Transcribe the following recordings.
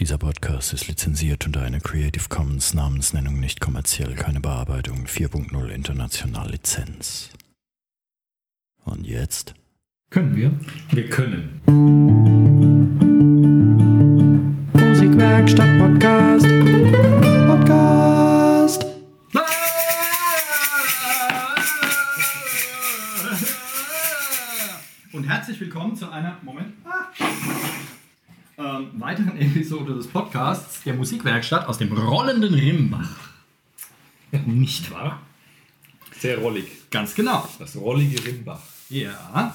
Dieser Podcast ist lizenziert unter einer Creative Commons Namensnennung nicht kommerziell, keine Bearbeitung 4.0 international Lizenz. Und jetzt? Können wir? Wir können. Musikwerkstatt Podcast. Podcast. Und herzlich willkommen zu einer Moment. Ähm, weiteren Episode des Podcasts der Musikwerkstatt aus dem rollenden Rimbach. Nicht wahr? Sehr rollig. Ganz genau. Das rollige Rimbach. Ja.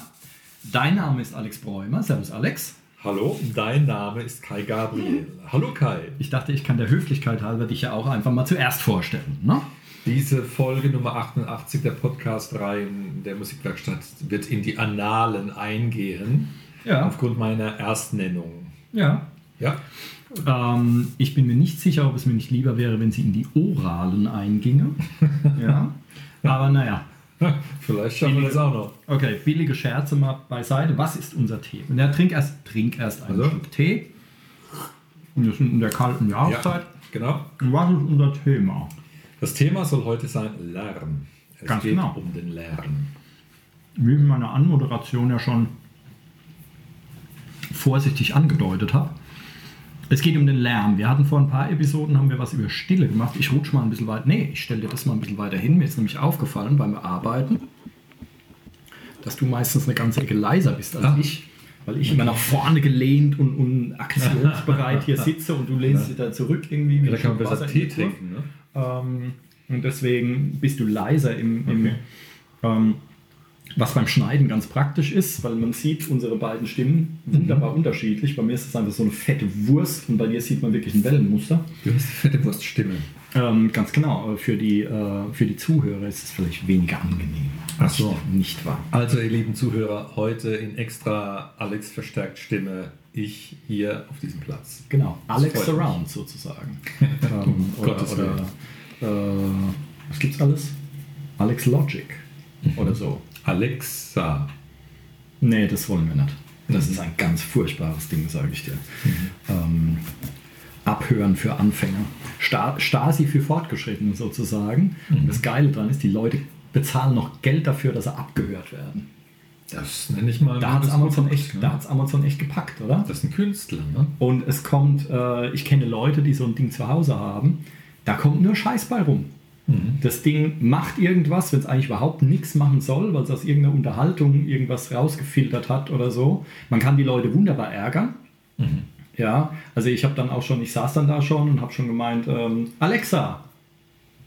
Dein Name ist Alex Bräumer. Servus Alex. Hallo, dein Name ist Kai Gabriel. Hallo Kai. Ich dachte, ich kann der Höflichkeit halber dich ja auch einfach mal zuerst vorstellen. Ne? Diese Folge Nummer 88 der Podcast-Reihen der Musikwerkstatt wird in die Annalen eingehen. Ja. Aufgrund meiner Erstnennung. Ja. Ja? Ähm, ich bin mir nicht sicher, ob es mir nicht lieber wäre, wenn sie in die Oralen einginge. ja. Aber naja. Vielleicht schaffen wir das auch noch. Okay, billige Scherze mal beiseite. Was ist unser Tee? Ja, trink erst, trink erst einen Also? Schluck Tee. Und das sind in der kalten Jahreszeit. Ja, genau. Und was ist unser Thema? Das Thema soll heute sein Lärm. Es Ganz geht genau. um den Lärm. Wie in meiner Anmoderation ja schon vorsichtig angedeutet habe. Es geht um den Lärm. Wir hatten vor ein paar Episoden haben wir was über Stille gemacht. Ich rutsche mal ein bisschen weit. Nee, ich stelle dir das mal ein bisschen weiter hin. Mir ist nämlich aufgefallen beim Arbeiten, dass du meistens eine ganze Ecke leiser bist als Ah. ich. Weil ich immer nach vorne gelehnt und, und aktionsbereit hier sitze und du lehnst dich da zurück irgendwie. wie Da kann man besser Tee trinken. Ne? Ähm, und deswegen bist du leiser im, im Okay. ähm, was beim Schneiden ganz praktisch ist, weil man sieht unsere beiden Stimmen wunderbar unterschiedlich. Bei mir ist es einfach so eine fette Wurst und bei dir sieht man wirklich ein Wellenmuster. Du hast die fette Wurststimme. Ähm, ganz genau, aber für die, äh, für die Zuhörer ist es vielleicht weniger angenehm. Ach so. Nicht wahr? Also, ihr lieben Zuhörer, heute in extra Alex verstärkt Stimme, ich hier auf diesem Platz. Genau, Alex. Surround sozusagen. ähm, oder Gottes oder äh, was gibt's alles? Alex Logic oder so. Alexa. Nee, das wollen wir nicht. Das ist ein ganz furchtbares Ding, sage ich dir. Ähm, Abhören für Anfänger. Sta Stasi für Fortgeschrittene sozusagen. Und das Geile daran ist, die Leute bezahlen noch Geld dafür, dass sie abgehört werden. Das nenne ich mal. Da hat es Amazon, echt, ne? da Amazon echt gepackt, oder? Das ist ein Künstler, ne? Und es kommt, äh, ich kenne Leute, die so ein Ding zu Hause haben, da kommt nur Scheiß bei rum. Das Ding macht irgendwas, wenn es eigentlich überhaupt nichts machen soll, weil es aus irgendeiner Unterhaltung irgendwas rausgefiltert hat oder so. Man kann die Leute wunderbar ärgern. Ja, also ich habe dann auch schon, ich saß dann da schon und habe schon gemeint, ähm, Alexa,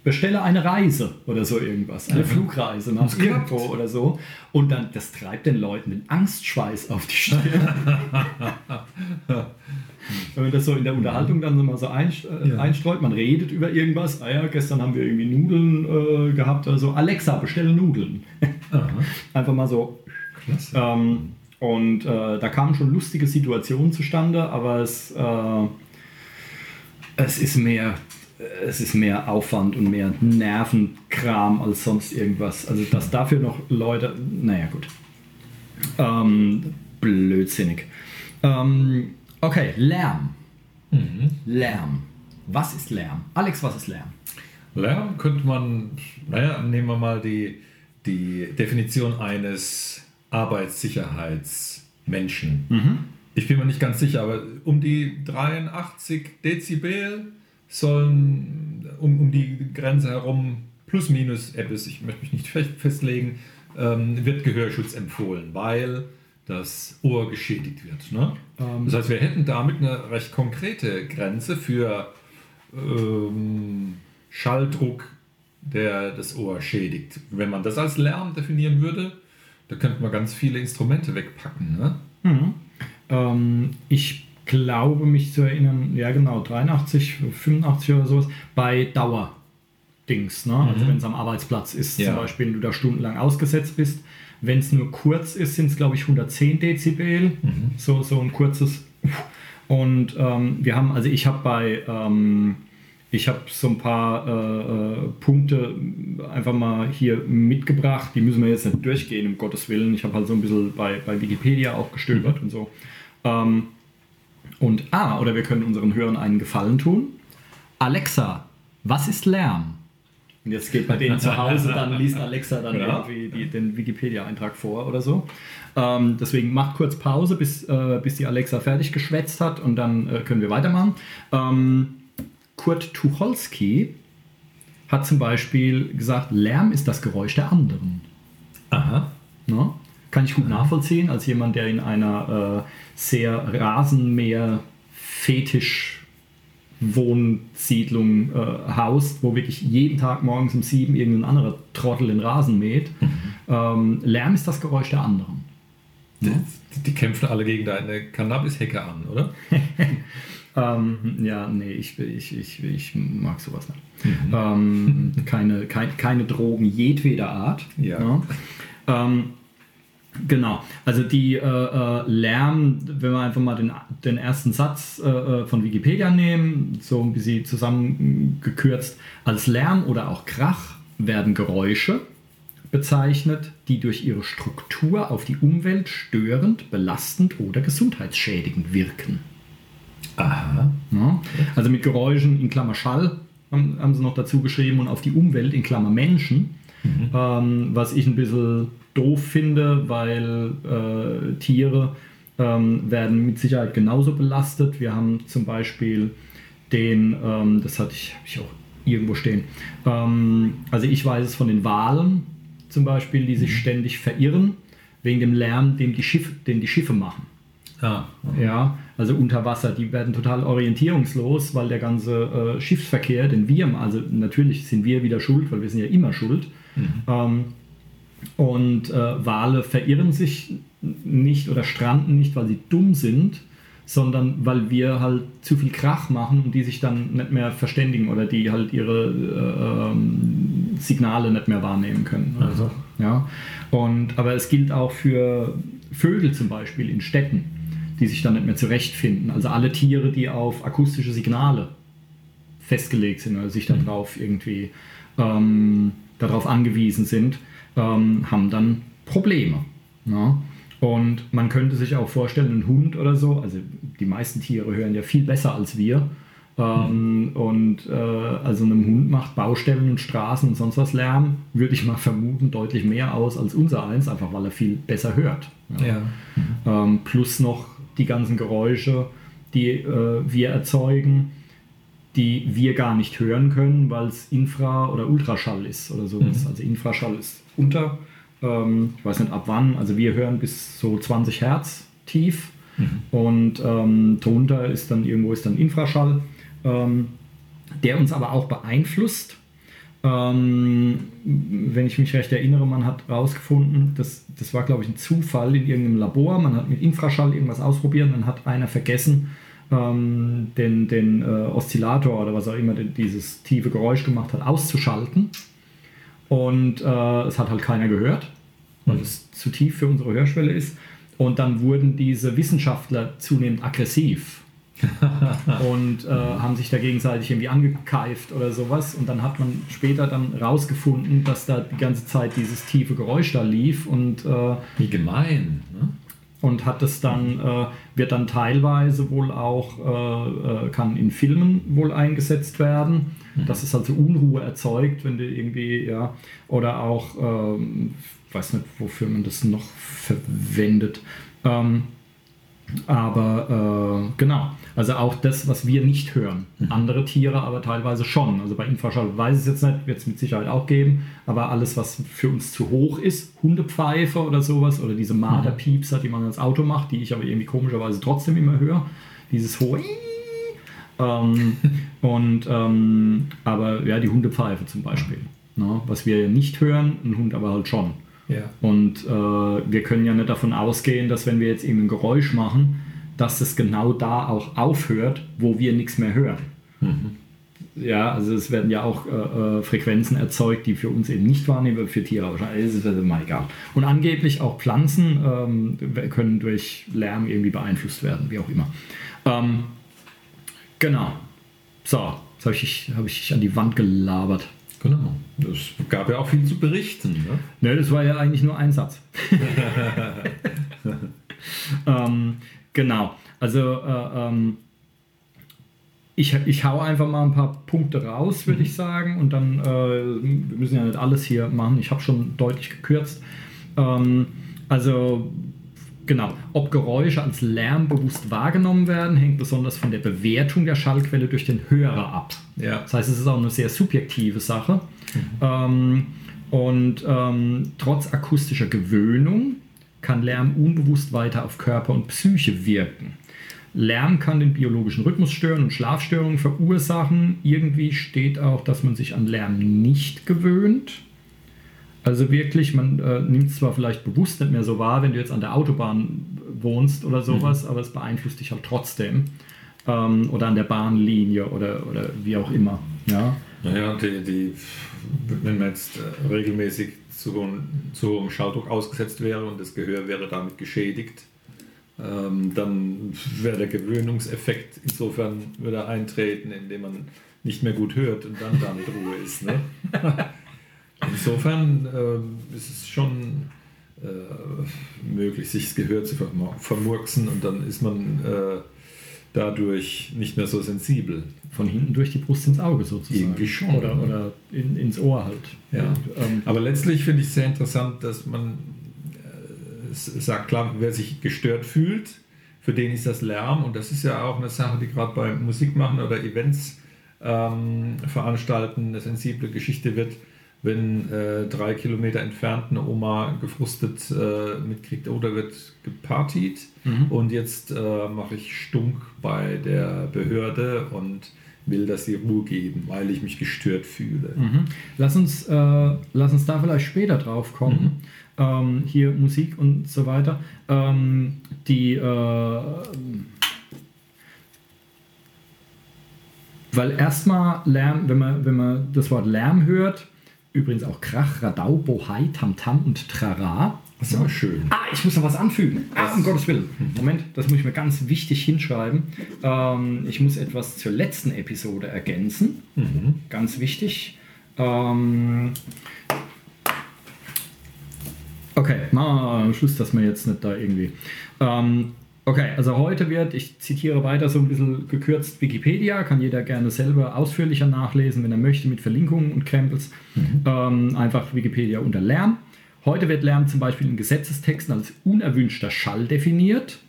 bestelle eine Reise oder so irgendwas, eine Flugreise nach irgendwo oder so. Und dann, das treibt den Leuten den Angstschweiß auf die Stirn. Wenn man das so in der Unterhaltung dann mal so äh, einstreut, man redet über irgendwas, ah ja, gestern haben wir irgendwie Nudeln äh, gehabt oder so, Alexa, bestelle Nudeln. Einfach mal so. Klasse. Ähm, und äh, da kamen schon lustige Situationen zustande, aber es, äh, es, ist mehr, es ist mehr Aufwand und mehr Nervenkram als sonst irgendwas. Also, dass dafür noch Leute, naja, gut. Ähm, blödsinnig. Ähm, okay, Lärm. Mhm. Lärm. Was ist Lärm? Alex, was ist Lärm? Lärm könnte man, naja, nehmen wir mal die, die Definition eines Arbeitssicherheitsmenschen. Ich bin mir nicht ganz sicher, aber um die 83 Dezibel sollen um, um die Grenze herum plus minus etwas, ich möchte mich nicht fest- festlegen, ähm, wird Gehörschutz empfohlen, weil das Ohr geschädigt wird. Ne? Ähm. das heißt, wir hätten damit eine recht konkrete Grenze für ähm, Schalldruck, der das Ohr schädigt. Wenn man das als Lärm definieren würde, da könnte man ganz viele Instrumente wegpacken. Ne? Ähm, ich glaube, mich zu erinnern, ja genau, 83, 85 oder sowas, bei Dauerdings. Ne? Also wenn es am Arbeitsplatz ist, Ja. zum Beispiel, wenn du da stundenlang ausgesetzt bist. Wenn es nur kurz ist, sind es, glaube ich, 110 Dezibel. So, so ein kurzes. Und ähm, wir haben, also ich habe bei, ähm, ich habe so ein paar äh, äh, Punkte einfach mal hier mitgebracht. Die müssen wir jetzt nicht durchgehen, um Gottes Willen. Ich habe halt so ein bisschen bei, bei Wikipedia auch gestöbert und so. Ähm, Und, ah, oder wir können unseren Hörern einen Gefallen tun. Alexa, was ist Lärm? Und jetzt geht bei denen zu Hause, dann liest Alexa dann Ja. irgendwie die, den Wikipedia-Eintrag vor oder so. Ähm, deswegen macht kurz Pause, bis, äh, bis die Alexa fertig geschwätzt hat und dann äh, können wir weitermachen. Ähm, Kurt Tucholsky hat zum Beispiel gesagt, Lärm ist das Geräusch der anderen. Aha. Ne? Kann ich gut nachvollziehen, als jemand, der in einer äh, sehr Rasenmäher-Fetisch Wohnsiedlung äh, haust, wo wirklich jeden Tag morgens um sieben irgendein anderer Trottel den Rasen mäht. Ähm, Lärm ist das Geräusch der anderen. Die, die kämpfen alle gegen deine Cannabis-Hecke an, oder? Ähm, ja, nee, ich, ich, ich, ich mag sowas nicht. Ähm, keine, kein, keine Drogen jedweder Art. Ja. Ne? Genau, also die äh, äh, Lärm, wenn wir einfach mal den, den ersten Satz äh, äh, von Wikipedia nehmen, so ein bisschen zusammengekürzt, als Lärm oder auch Krach werden Geräusche bezeichnet, die durch ihre Struktur auf die Umwelt störend, belastend oder gesundheitsschädigend wirken. Aha. Ja? Also mit Geräuschen in Klammer Schall haben, haben sie noch dazu geschrieben und auf die Umwelt in Klammer Menschen. Ähm, was ich ein bisschen doof finde, weil äh, Tiere ähm, werden mit Sicherheit genauso belastet. Wir haben zum Beispiel den, ähm, das hatte ich, ich auch irgendwo stehen, ähm, also ich weiß es von den Walen zum Beispiel, die sich ständig verirren wegen dem Lärm, den die Schiffe, den die Schiffe machen. Ah. Ja, also unter Wasser, die werden total orientierungslos, weil der ganze äh, Schiffsverkehr, den wir, also natürlich sind wir wieder schuld, weil wir sind ja immer schuld. Ähm, und äh, Wale verirren sich nicht oder stranden nicht, weil sie dumm sind, sondern weil wir halt zu viel Krach machen und die sich dann nicht mehr verständigen oder die halt ihre äh, ähm, Signale nicht mehr wahrnehmen können. Oder so. Ja? Und, aber es gilt auch für Vögel zum Beispiel in Städten, die sich dann nicht mehr zurechtfinden. Also alle Tiere, die auf akustische Signale festgelegt sind oder sich darauf irgendwie ähm, darauf angewiesen sind, ähm, haben dann Probleme. Ja? Und man könnte sich auch vorstellen, ein Hund oder so, also die meisten Tiere hören ja viel besser als wir. Ähm, Und äh, also einem Hund macht Baustellen und Straßen und sonst was Lärm, würde ich mal vermuten, deutlich mehr aus als unser eins, einfach weil er viel besser hört. Ja. Ähm, plus noch die ganzen Geräusche, die äh, wir erzeugen, die wir gar nicht hören können, weil es Infra- oder Ultraschall ist oder sowas. Also Infraschall ist unter, ähm, ich weiß nicht ab wann, also wir hören bis so 20 Hertz tief und ähm, drunter ist dann irgendwo ist dann Infraschall, ähm, der uns aber auch beeinflusst. Ähm, wenn ich mich recht erinnere, man hat herausgefunden, das, das war glaube ich ein Zufall in irgendeinem Labor, man hat mit Infraschall irgendwas ausprobiert und dann hat einer vergessen, ähm, den, den äh, Oszillator oder was auch immer dieses tiefe Geräusch gemacht hat, auszuschalten. Und äh, es hat halt keiner gehört, weil es zu tief für unsere Hörschwelle ist. Und dann wurden diese Wissenschaftler zunehmend aggressiv und äh, haben sich da gegenseitig irgendwie angekeift oder sowas. Und dann hat man später dann rausgefunden, dass da die ganze Zeit dieses tiefe Geräusch da lief und äh, Wie gemein. Ne? Und hat es dann, äh, wird dann teilweise wohl auch, äh, äh, kann in Filmen wohl eingesetzt werden, dass es also Unruhe erzeugt, wenn du irgendwie, ja, oder auch, ähm, weiß nicht, wofür man das noch verwendet. Ähm, aber äh, genau, also auch das, was wir nicht hören. Andere Tiere aber teilweise schon. Also bei Infraschall weiß ich es jetzt nicht, wird es mit Sicherheit auch geben. Aber alles, was für uns zu hoch ist, Hundepfeife oder sowas, oder diese Marderpiepser, die man als Auto macht, die ich aber irgendwie komischerweise trotzdem immer höre. Dieses hohe. Ähm, und ähm, aber ja, die Hundepfeife zum Beispiel. Ne? Was wir ja nicht hören, ein Hund aber halt schon. Ja. Und äh, wir können ja nicht davon ausgehen, dass wenn wir jetzt irgendein Geräusch machen, dass es genau da auch aufhört, wo wir nichts mehr hören. Ja, also es werden ja auch äh, äh, Frequenzen erzeugt, die für uns eben nicht wahrnehmbar, für Tiere wahrscheinlich ist es also mal egal. Und angeblich auch Pflanzen ähm, können durch Lärm irgendwie beeinflusst werden, wie auch immer. Ähm, genau. So, jetzt habe ich, hab ich an die Wand gelabert. Genau. Es gab ja auch viel zu berichten. Ne? Ne, das war ja eigentlich nur ein Satz. ähm, genau. Also äh, ähm, ich, ich hau einfach mal ein paar Punkte raus, würde mhm. ich sagen. Und dann, äh, wir müssen ja nicht alles hier machen. Ich habe schon deutlich gekürzt. Ähm, also Genau. Ob Geräusche als Lärm bewusst wahrgenommen werden, hängt besonders von der Bewertung der Schallquelle durch den Hörer ab. Ja. Das heißt, es ist auch eine sehr subjektive Sache. Mhm. Ähm, und ähm, trotz akustischer Gewöhnung kann Lärm unbewusst weiter auf Körper und Psyche wirken. Lärm kann den biologischen Rhythmus stören und Schlafstörungen verursachen. Irgendwie steht auch, dass man sich an Lärm nicht gewöhnt. Also wirklich, man äh, nimmt es zwar vielleicht bewusst nicht mehr so wahr, wenn du jetzt an der Autobahn wohnst oder sowas, mhm. aber es beeinflusst dich halt trotzdem. Ähm, oder an der Bahnlinie oder, oder wie auch immer. Ja, naja, die, die, wenn man jetzt äh, regelmäßig zu hohem, zu hohem Schalldruck ausgesetzt wäre und das Gehör wäre damit geschädigt, ähm, dann wäre der Gewöhnungseffekt insofern würde eintreten, indem man nicht mehr gut hört und dann damit Ruhe ist. Ne? Insofern äh, ist es schon äh, möglich, sich das Gehör zu vermurksen und dann ist man äh, dadurch nicht mehr so sensibel. Von hinten durch die Brust ins Auge sozusagen. Irgendwie schon. Oder, oder in, ins Ohr halt. Ja. Und, ähm, Aber letztlich finde ich es sehr interessant, dass man äh, sagt, klar, wer sich gestört fühlt, für den ist das Lärm und das ist ja auch eine Sache, die gerade bei Musik machen oder Events ähm, veranstalten, eine sensible Geschichte wird wenn äh, drei Kilometer entfernt eine Oma gefrustet äh, mitkriegt, oh, da wird gepartied mhm. und jetzt äh, mache ich Stunk bei der Behörde und will, dass sie Ruhe geben, weil ich mich gestört fühle. Mhm. Lass, uns, äh, lass uns da vielleicht später drauf kommen. Mhm. Ähm, hier Musik und so weiter. Ähm, die äh, weil erstmal Lärm, wenn man, wenn man das Wort Lärm hört, Übrigens auch Krach, Radau, Bohai, Tamtam und Trara. Das ist aber schön. Ah, ich muss noch was anfügen. Ah, um Gottes Willen. Moment, das muss ich mir ganz wichtig hinschreiben. Ähm, ich muss etwas zur letzten Episode ergänzen. Mhm. Ganz wichtig. Ähm, okay, mal Schluss, dass wir jetzt nicht da irgendwie. Ähm, Okay, also heute wird, ich zitiere weiter so ein bisschen gekürzt Wikipedia, kann jeder gerne selber ausführlicher nachlesen, wenn er möchte, mit Verlinkungen und Krempels. Mhm. Ähm, einfach Wikipedia unter Lärm. Heute wird Lärm zum Beispiel in Gesetzestexten als unerwünschter Schall definiert.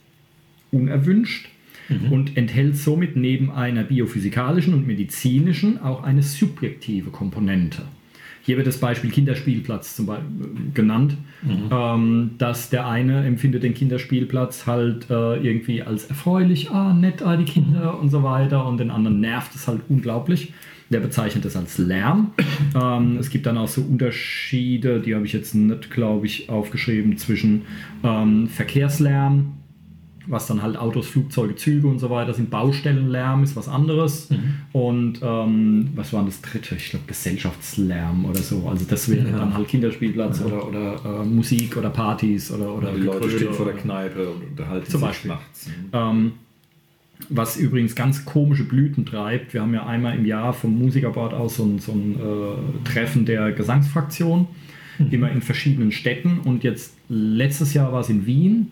Unerwünscht. Mhm. Und enthält somit neben einer biophysikalischen und medizinischen auch eine subjektive Komponente. Hier wird das Beispiel Kinderspielplatz zum Beispiel genannt, mhm. ähm, dass der eine empfindet den Kinderspielplatz halt äh, irgendwie als erfreulich, ah, nett, ah, die Kinder mhm. und so weiter und den anderen nervt es halt unglaublich. Der bezeichnet das als Lärm. Ähm, es gibt dann auch so Unterschiede, die habe ich jetzt nicht, glaube ich, aufgeschrieben, zwischen ähm, Verkehrslärm, was dann halt Autos, Flugzeuge, Züge und so weiter sind. Baustellenlärm ist was anderes. Mhm. Und ähm, was war das dritte? Ich glaube Gesellschaftslärm oder so. Also das wäre ja. dann halt Kinderspielplatz ja. oder, oder äh, Musik oder Partys oder, oder die Leute stehen vor der Kneipe und unterhalten zum Beispiel. nachts. Mhm. Ähm, was übrigens ganz komische Blüten treibt. Wir haben ja einmal im Jahr vom Musikerbord aus so ein, so ein äh, Treffen der Gesangsfraktion, mhm. immer in verschiedenen Städten. Und jetzt letztes Jahr war es in Wien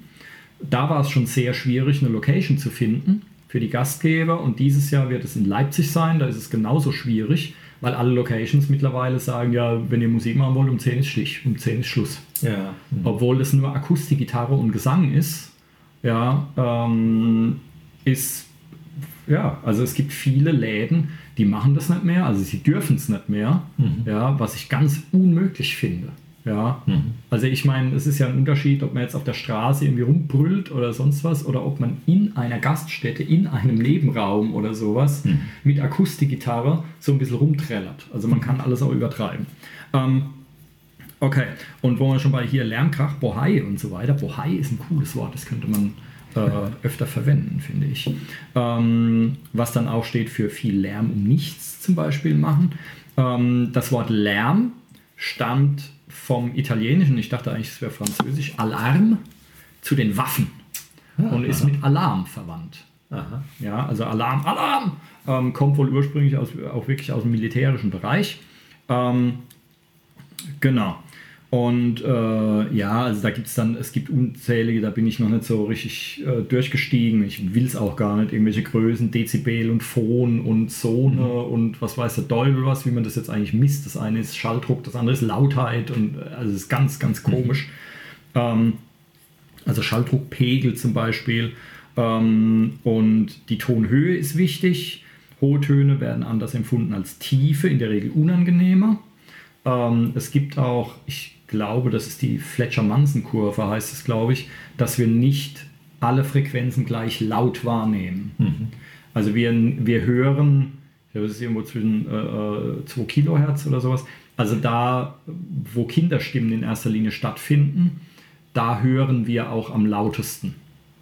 da war es schon sehr schwierig, eine Location zu finden für die Gastgeber. Und dieses Jahr wird es in Leipzig sein. Da ist es genauso schwierig, weil alle Locations mittlerweile sagen, ja, wenn ihr Musik machen wollt, um 10 ist Stich, um 10 ist Schluss. Ja. Mhm. Obwohl es nur Akustik, Gitarre und Gesang ist, ja, ähm, ist, ja, also es gibt viele Läden, die machen das nicht mehr, also sie dürfen es nicht mehr, mhm. ja, was ich ganz unmöglich finde. Ja, mhm. also ich meine, es ist ja ein Unterschied, ob man jetzt auf der Straße irgendwie rumbrüllt oder sonst was oder ob man in einer Gaststätte, in einem Nebenraum oder sowas mhm. mit Akustikgitarre so ein bisschen rumträllert. Also man kann alles auch übertreiben. Ähm, okay, und wo wir schon bei hier Lärmkrach, Bohai und so weiter. Bohai ist ein cooles Wort, das könnte man äh, öfter verwenden, finde ich. Ähm, was dann auch steht für viel Lärm um nichts zum Beispiel machen. Ähm, das Wort Lärm stammt vom Italienischen, ich dachte eigentlich, es wäre französisch, Alarm zu den Waffen ah, und ist aha. mit Alarm verwandt. Aha. Ja, also Alarm, Alarm ähm, kommt wohl ursprünglich aus, auch wirklich aus dem militärischen Bereich. Ähm, genau. Und äh, ja, also da gibt es dann, es gibt unzählige, da bin ich noch nicht so richtig äh, durchgestiegen. Ich will es auch gar nicht, irgendwelche Größen, Dezibel und Phon und Zone mhm. und was weiß der Teufel was, wie man das jetzt eigentlich misst. Das eine ist Schalldruck, das andere ist Lautheit und äh, also es ist ganz, ganz mhm. komisch. Mhm. Ähm, also Schalldruckpegel zum Beispiel. Ähm, und die Tonhöhe ist wichtig. Hohe Töne werden anders empfunden als tiefe, in der Regel unangenehmer. Ähm, es gibt auch, ich glaube, das ist die Fletcher-Manson-Kurve, heißt es, glaube ich, dass wir nicht alle Frequenzen gleich laut wahrnehmen. Mhm. Also wir, wir hören, das ist irgendwo zwischen äh, 2 äh, Kilohertz oder sowas, also da, wo Kinderstimmen in erster Linie stattfinden, da hören wir auch am lautesten.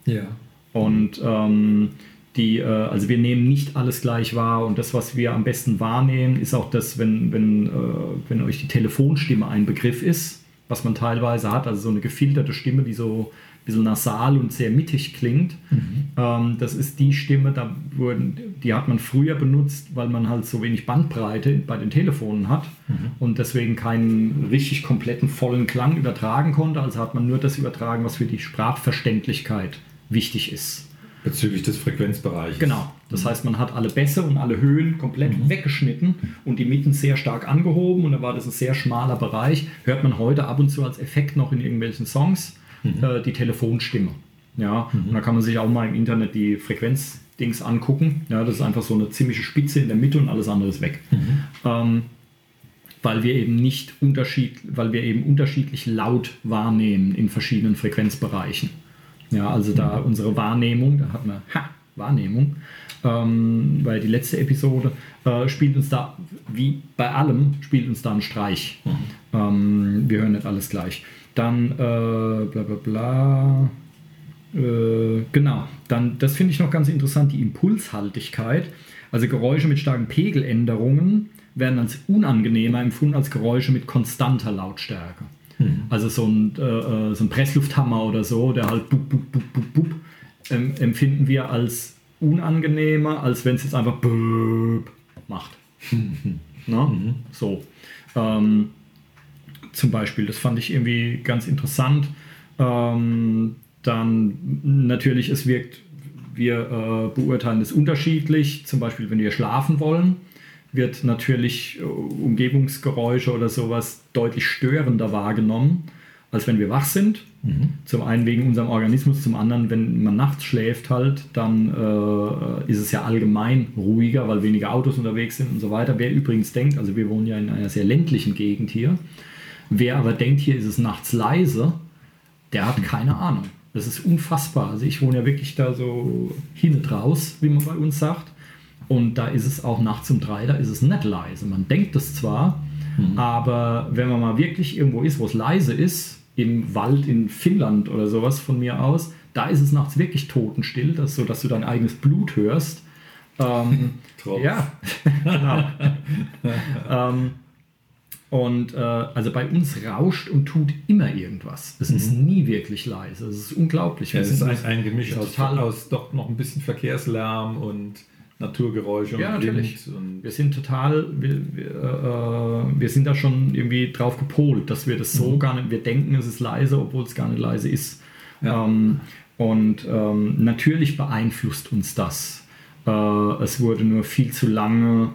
Ja. Und ähm, die, äh, also wir nehmen nicht alles gleich wahr und das, was wir am besten wahrnehmen, ist auch das, wenn, wenn, äh, wenn euch die Telefonstimme ein Begriff ist, was man teilweise hat, also so eine gefilterte Stimme, die so ein bisschen nasal und sehr mittig klingt. Mhm. Ähm, das ist die Stimme, da wurden, die hat man früher benutzt, weil man halt so wenig Bandbreite bei den Telefonen hat mhm. und deswegen keinen richtig kompletten vollen Klang übertragen konnte. Also hat man nur das übertragen, was für die Sprachverständlichkeit wichtig ist. Bezüglich des Frequenzbereichs. Genau. Das mhm. heißt, man hat alle Bässe und alle Höhen komplett mhm. weggeschnitten und die Mitten sehr stark angehoben und da war das ein sehr schmaler Bereich. Hört man heute ab und zu als Effekt noch in irgendwelchen Songs mhm. äh, die Telefonstimme. Ja, mhm. und da kann man sich auch mal im Internet die Frequenzdings angucken. Ja, das ist einfach so eine ziemliche Spitze in der Mitte und alles andere ist weg. Mhm. Ähm, weil wir eben nicht unterschied, weil wir eben unterschiedlich laut wahrnehmen in verschiedenen Frequenzbereichen. Ja, also da unsere Wahrnehmung, da hat man ha, Wahrnehmung, ähm, weil die letzte Episode äh, spielt uns da, wie bei allem, spielt uns da ein Streich. Mhm. Ähm, wir hören nicht alles gleich. Dann äh, bla bla bla. Äh, genau, dann, das finde ich noch ganz interessant, die Impulshaltigkeit. Also Geräusche mit starken Pegeländerungen werden als unangenehmer empfunden als Geräusche mit konstanter Lautstärke. Mhm. Also so ein, äh, äh, so ein Presslufthammer oder so, der halt bup, bup, bup, bup, bup, ähm, empfinden wir als unangenehmer, als wenn es jetzt einfach bup macht. Na? Mhm. So. Ähm, zum Beispiel, das fand ich irgendwie ganz interessant. Ähm, dann natürlich, es wirkt, wir äh, beurteilen es unterschiedlich. Zum Beispiel, wenn wir schlafen wollen, wird natürlich äh, Umgebungsgeräusche oder sowas deutlich störender wahrgenommen, als wenn wir wach sind. Mhm. Zum einen wegen unserem Organismus, zum anderen, wenn man nachts schläft halt, dann äh, ist es ja allgemein ruhiger, weil weniger Autos unterwegs sind und so weiter. Wer übrigens denkt, also wir wohnen ja in einer sehr ländlichen Gegend hier, wer aber denkt, hier ist es nachts leise, der hat keine Ahnung. Das ist unfassbar. Also ich wohne ja wirklich da so hin und raus, wie man bei uns sagt. Und da ist es auch nachts um drei, da ist es nicht leise. Man denkt das zwar, mhm. aber wenn man mal wirklich irgendwo ist, wo es leise ist, im Wald in Finnland oder sowas von mir aus, da ist es nachts wirklich totenstill, dass, so dass du dein eigenes Blut hörst. Ähm, ja, genau. ähm, und äh, also bei uns rauscht und tut immer irgendwas. Es mhm. ist nie wirklich leise. Es ist unglaublich. Ja, es ist ein, ein Gemisch aus, aus doch noch ein bisschen Verkehrslärm und Naturgeräusche ja, natürlich. wir sind total, wir, wir, äh, wir, sind da schon irgendwie drauf gepolt, dass wir das so mhm. gar nicht, wir denken, es ist leise, obwohl es gar nicht leise ist. Ja. Ähm, und ähm, natürlich beeinflusst uns das. Äh, es wurde nur viel zu lange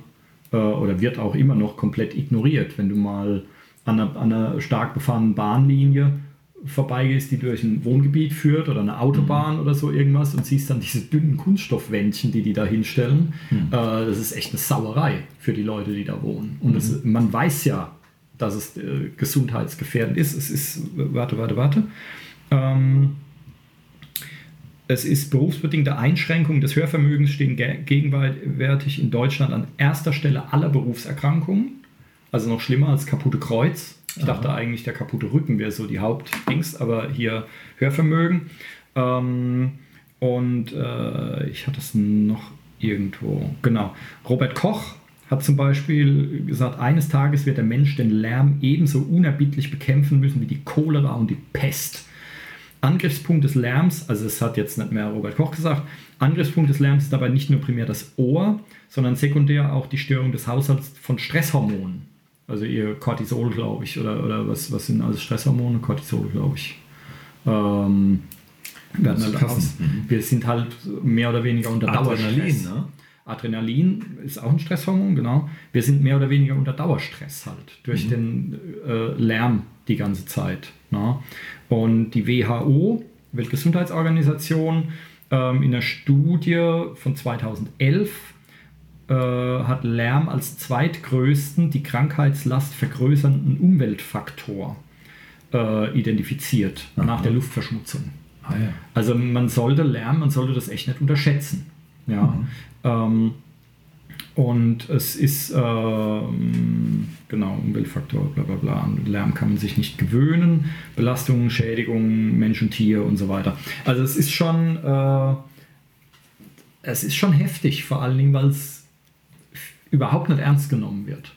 äh, oder wird auch immer noch komplett ignoriert. Wenn du mal an einer, an einer stark befahrenen Bahnlinie vorbeigehst, die durch ein Wohngebiet führt oder eine Autobahn mhm. oder so irgendwas und siehst dann diese dünnen Kunststoffwändchen, die die da hinstellen. Mhm. Äh, das ist echt eine Sauerei für die Leute, die da wohnen. Und das, mhm. man weiß ja, dass es äh, gesundheitsgefährdend ist. Es ist, warte, warte, warte. Ähm, es ist berufsbedingte Einschränkungen des Hörvermögens stehen gegenwärtig in Deutschland an erster Stelle aller Berufserkrankungen. Also noch schlimmer als kaputte Kreuz ich dachte eigentlich, der kaputte Rücken wäre so die Hauptdings, aber hier Hörvermögen. Ähm, und äh, ich hatte es noch irgendwo. Genau. Robert Koch hat zum Beispiel gesagt, eines Tages wird der Mensch den Lärm ebenso unerbittlich bekämpfen müssen wie die Cholera und die Pest. Angriffspunkt des Lärms, also es hat jetzt nicht mehr Robert Koch gesagt, Angriffspunkt des Lärms ist dabei nicht nur primär das Ohr, sondern sekundär auch die Störung des Haushalts von Stresshormonen. Also ihr Cortisol, glaube ich, oder, oder was, was sind alles Stresshormone? Cortisol, glaube ich. Ähm, werden halt aus, wir sind halt mehr oder weniger unter Adrenalin, Dauerstress. ne? Adrenalin ist auch ein Stresshormon, genau. Wir sind mehr oder weniger unter Dauerstress halt durch Mhm. den äh, Lärm die ganze Zeit. Ne? Und die WHO, Weltgesundheitsorganisation, ähm, in der Studie von 2011 äh, hat Lärm als zweitgrößten die Krankheitslast vergrößernden Umweltfaktor äh, identifiziert nach der Luftverschmutzung. Ah, ja. Also man sollte Lärm, man sollte das echt nicht unterschätzen. Ja. Ähm, und es ist ähm, genau Umweltfaktor, bla bla bla. An Lärm kann man sich nicht gewöhnen. Belastungen, Schädigungen, Mensch und Tier und so weiter. Also es ist schon, äh, es ist schon heftig, vor allen Dingen, weil es überhaupt nicht ernst genommen wird.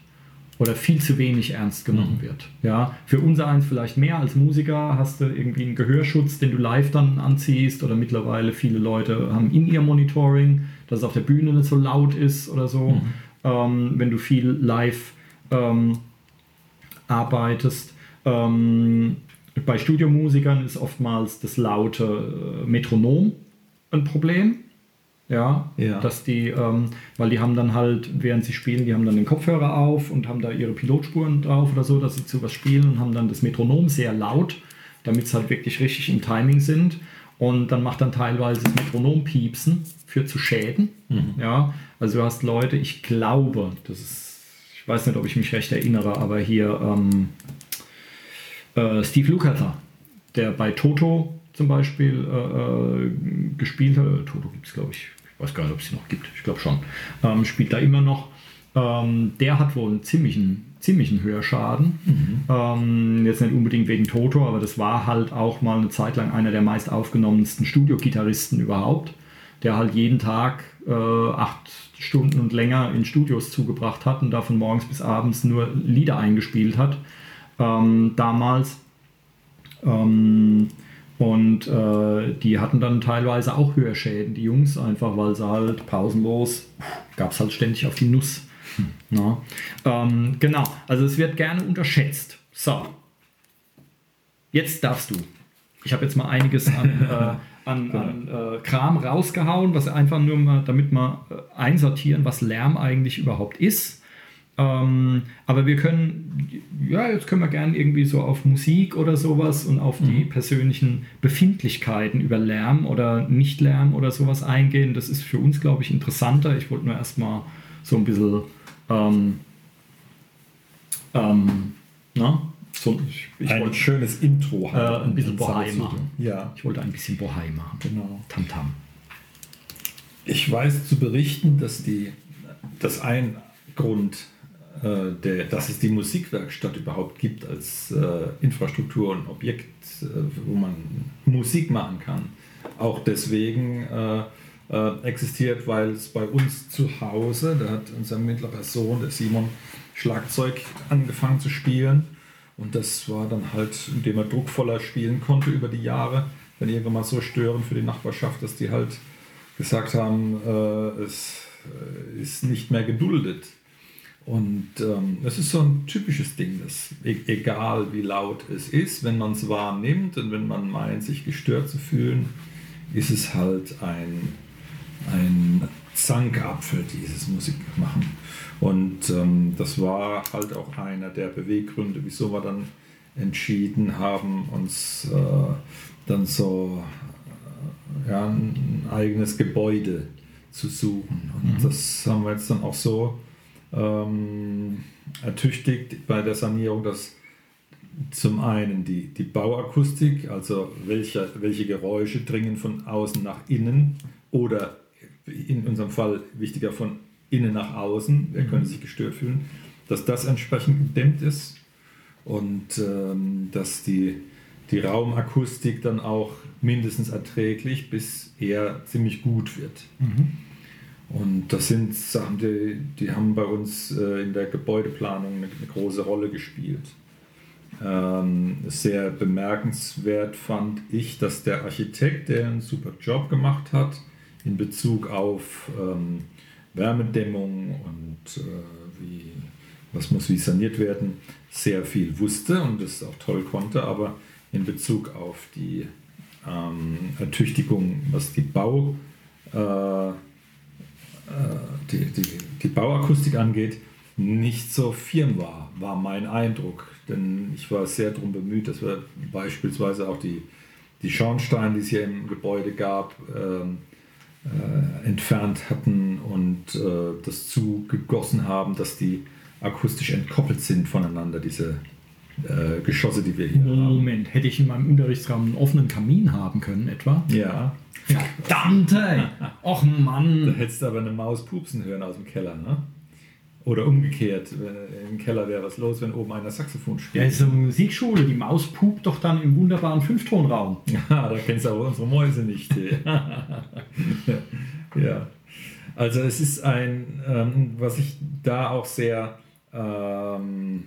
Oder viel zu wenig ernst genommen wird. Ja, für unser eins vielleicht mehr als Musiker hast du irgendwie einen Gehörschutz, den du live dann anziehst. Oder mittlerweile viele Leute haben in ihr Monitoring, dass es auf der Bühne nicht so laut ist oder so. Ähm, wenn du viel live ähm, arbeitest. Ähm, bei Studiomusikern ist oftmals das laute äh, Metronom ein Problem. Ja, Ja. dass die, ähm, weil die haben dann halt, während sie spielen, die haben dann den Kopfhörer auf und haben da ihre Pilotspuren drauf oder so, dass sie zu was spielen und haben dann das Metronom sehr laut, damit sie halt wirklich richtig im Timing sind. Und dann macht dann teilweise das Metronom piepsen, führt zu Schäden. Ja, also du hast Leute, ich glaube, das ist, ich weiß nicht, ob ich mich recht erinnere, aber hier ähm, äh, Steve Lukather, der bei Toto zum Beispiel äh, äh, gespielt hat. Äh, Toto gibt es, glaube ich. Ich weiß gar nicht, ob es sie noch gibt. Ich glaube schon. Ähm, spielt da immer noch. Ähm, der hat wohl einen ziemlichen, ziemlichen Hörschaden. Ähm, jetzt nicht unbedingt wegen Toto, aber das war halt auch mal eine Zeit lang einer der meist aufgenommensten Studiogitarristen überhaupt, der halt jeden Tag äh, acht Stunden und länger in Studios zugebracht hat und da von morgens bis abends nur Lieder eingespielt hat. Ähm, damals. Und äh, die hatten dann teilweise auch Hörschäden, die Jungs, einfach weil sie halt pausenlos, gab es halt ständig auf die Nuss. Na? Ähm, genau, also es wird gerne unterschätzt. So, jetzt darfst du. Ich habe jetzt mal einiges an, äh, an, an äh, Kram rausgehauen, was einfach nur mal, damit wir äh, einsortieren, was Lärm eigentlich überhaupt ist. Ähm, aber wir können, ja, jetzt können wir gerne irgendwie so auf Musik oder sowas und auf die persönlichen Befindlichkeiten über Lärm oder Nicht-Lärm oder sowas eingehen. Das ist für uns, glaube ich, interessanter. Ich wollte nur erstmal so ein bisschen, ähm, ähm, na, so, ich, ich Ein wollte schönes Intro äh, ein bisschen Bohai machen. Ja, Ich wollte ein bisschen Bohai machen. genau. Tamtam. Ich weiß zu berichten, dass die, dass ein Grund, der, dass es die Musikwerkstatt überhaupt gibt als äh, Infrastruktur und Objekt, äh, wo man Musik machen kann, auch deswegen äh, äh, existiert, weil es bei uns zu Hause, da hat unser mittlerer Sohn, der Simon, Schlagzeug angefangen zu spielen. Und das war dann halt, indem er druckvoller spielen konnte über die Jahre, dann irgendwann mal so störend für die Nachbarschaft, dass die halt gesagt haben, äh, es äh, ist nicht mehr geduldet. Und ähm, das ist so ein typisches Ding, dass e egal wie laut es ist, wenn man es wahrnimmt und wenn man meint, sich gestört zu fühlen, ist es halt ein, ein Zankapfel, dieses Musikmachen. Und ähm, das war halt auch einer der Beweggründe, wieso wir dann entschieden haben, uns äh, dann so äh, ja, ein eigenes Gebäude zu suchen. Und das haben wir jetzt dann auch so ähm, ertüchtigt bei der Sanierung, dass zum einen die, die Bauakustik, also welche, welche Geräusche dringen von außen nach innen oder in unserem Fall wichtiger von innen nach außen, wer könnte sich gestört fühlen, dass das entsprechend gedämmt ist und ähm, dass die, die Raumakustik dann auch mindestens erträglich bis eher ziemlich gut wird. Und das sind Sachen, die, die haben bei uns äh, in der Gebäudeplanung eine, eine große Rolle gespielt. Ähm, sehr bemerkenswert fand ich, dass der Architekt, der einen super Job gemacht hat, in Bezug auf ähm, Wärmedämmung und äh, wie was muss wie saniert werden, sehr viel wusste und das auch toll konnte, aber in Bezug auf die ähm, Ertüchtigung, was die Bau, äh, die, die, die Bauakustik angeht, nicht so firm war, war mein Eindruck. Denn ich war sehr darum bemüht, dass wir beispielsweise auch die, die Schornsteine, die es hier im Gebäude gab, ähm, äh, entfernt hatten und äh, das zugegossen haben, dass die akustisch entkoppelt sind voneinander, diese äh, Geschosse, die wir hier Moment, haben. Moment, hätte ich in meinem Unterrichtsraum einen offenen Kamin haben können, etwa? Ja. Verdammt, ey! Och Da Mann! hättest du aber eine Maus pupsen hören aus dem Keller, ne? Oder umgekehrt, im Keller wäre was los, wenn oben einer Saxophon Ja, spielt. ist so eine Musikschule, die Maus pupt doch dann im wunderbaren Fünftonraum. Ja, da kennst du aber unsere Mäuse nicht. ja. Also es ist ein, ähm, was ich da auch sehr, ähm,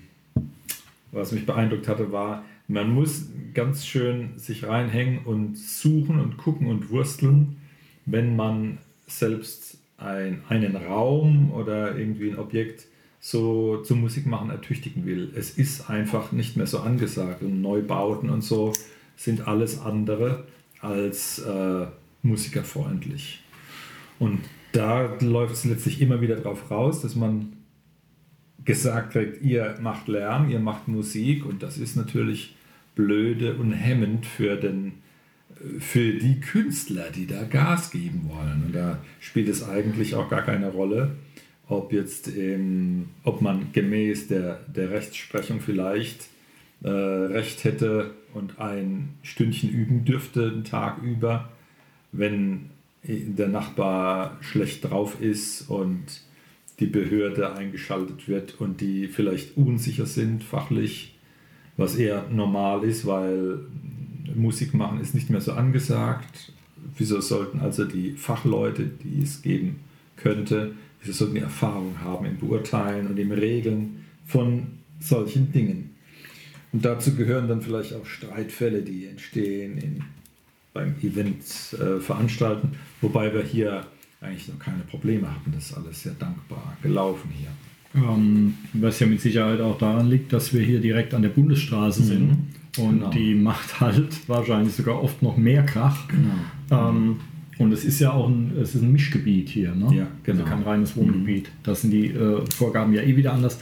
was mich beeindruckt hatte, war, man muss ganz schön sich reinhängen und suchen und gucken und wursteln, wenn man selbst ein, einen Raum oder irgendwie ein Objekt so zum Musikmachen ertüchtigen will. Es ist einfach nicht mehr so angesagt und Neubauten und so sind alles andere als äh, musikerfreundlich. Und da läuft es letztlich immer wieder darauf raus, dass man gesagt kriegt, ihr macht Lärm, ihr macht Musik und das ist natürlich blöde und hemmend für, den, für die Künstler, die da Gas geben wollen. Und da spielt es eigentlich auch gar keine Rolle, ob jetzt ähm, ob man gemäß der, der Rechtsprechung vielleicht äh, Recht hätte und ein Stündchen üben dürfte, einen Tag über, wenn der Nachbar schlecht drauf ist und die Behörde eingeschaltet wird und die vielleicht unsicher sind fachlich, was eher normal ist, weil Musik machen ist nicht mehr so angesagt. Wieso sollten also die Fachleute, die es geben könnte, wieso sollten die Erfahrung haben im Beurteilen und im Regeln von solchen Dingen? Und dazu gehören dann vielleicht auch Streitfälle, die entstehen in, beim Event äh, veranstalten, wobei wir hier eigentlich noch keine Probleme hatten. Das ist alles sehr dankbar gelaufen hier. Ähm, was ja mit Sicherheit auch daran liegt, dass wir hier direkt an der Bundesstraße sind. Und Genau. die macht halt wahrscheinlich sogar oft noch mehr Krach. Ähm, und es ist ja auch ein, es ist ein Mischgebiet hier, ne? Ja, genau. Also kein reines Wohngebiet. Das sind die äh, Vorgaben ja eh wieder anders.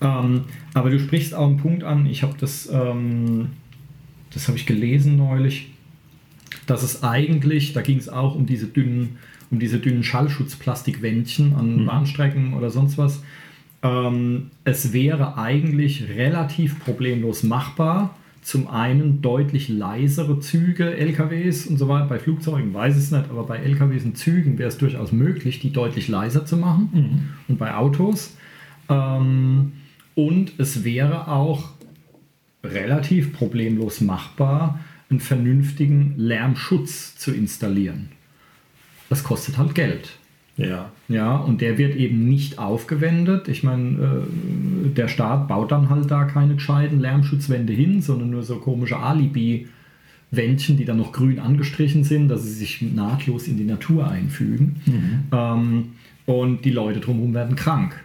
Ähm, aber du sprichst auch einen Punkt an. Ich habe das, ähm, das habe ich gelesen neulich, dass es eigentlich, da ging es auch um diese dünnen, um diese dünnen Schallschutzplastikwändchen an Mhm. Bahnstrecken oder sonst was. Ähm, es wäre eigentlich relativ problemlos machbar, zum einen deutlich leisere Züge, LKWs und so weiter. Bei Flugzeugen weiß ich es nicht, aber bei LKWs und Zügen wäre es durchaus möglich, die deutlich leiser zu machen. Und bei Autos. Ähm, und es wäre auch relativ problemlos machbar, einen vernünftigen Lärmschutz zu installieren. Das kostet halt Geld. Ja, Ja, und der wird eben nicht aufgewendet. Ich meine, äh, der Staat baut dann halt da keine gescheiten Lärmschutzwände hin, sondern nur so komische Alibi-Wändchen, die dann noch grün angestrichen sind, dass sie sich nahtlos in die Natur einfügen. Ähm, und die Leute drumherum werden krank.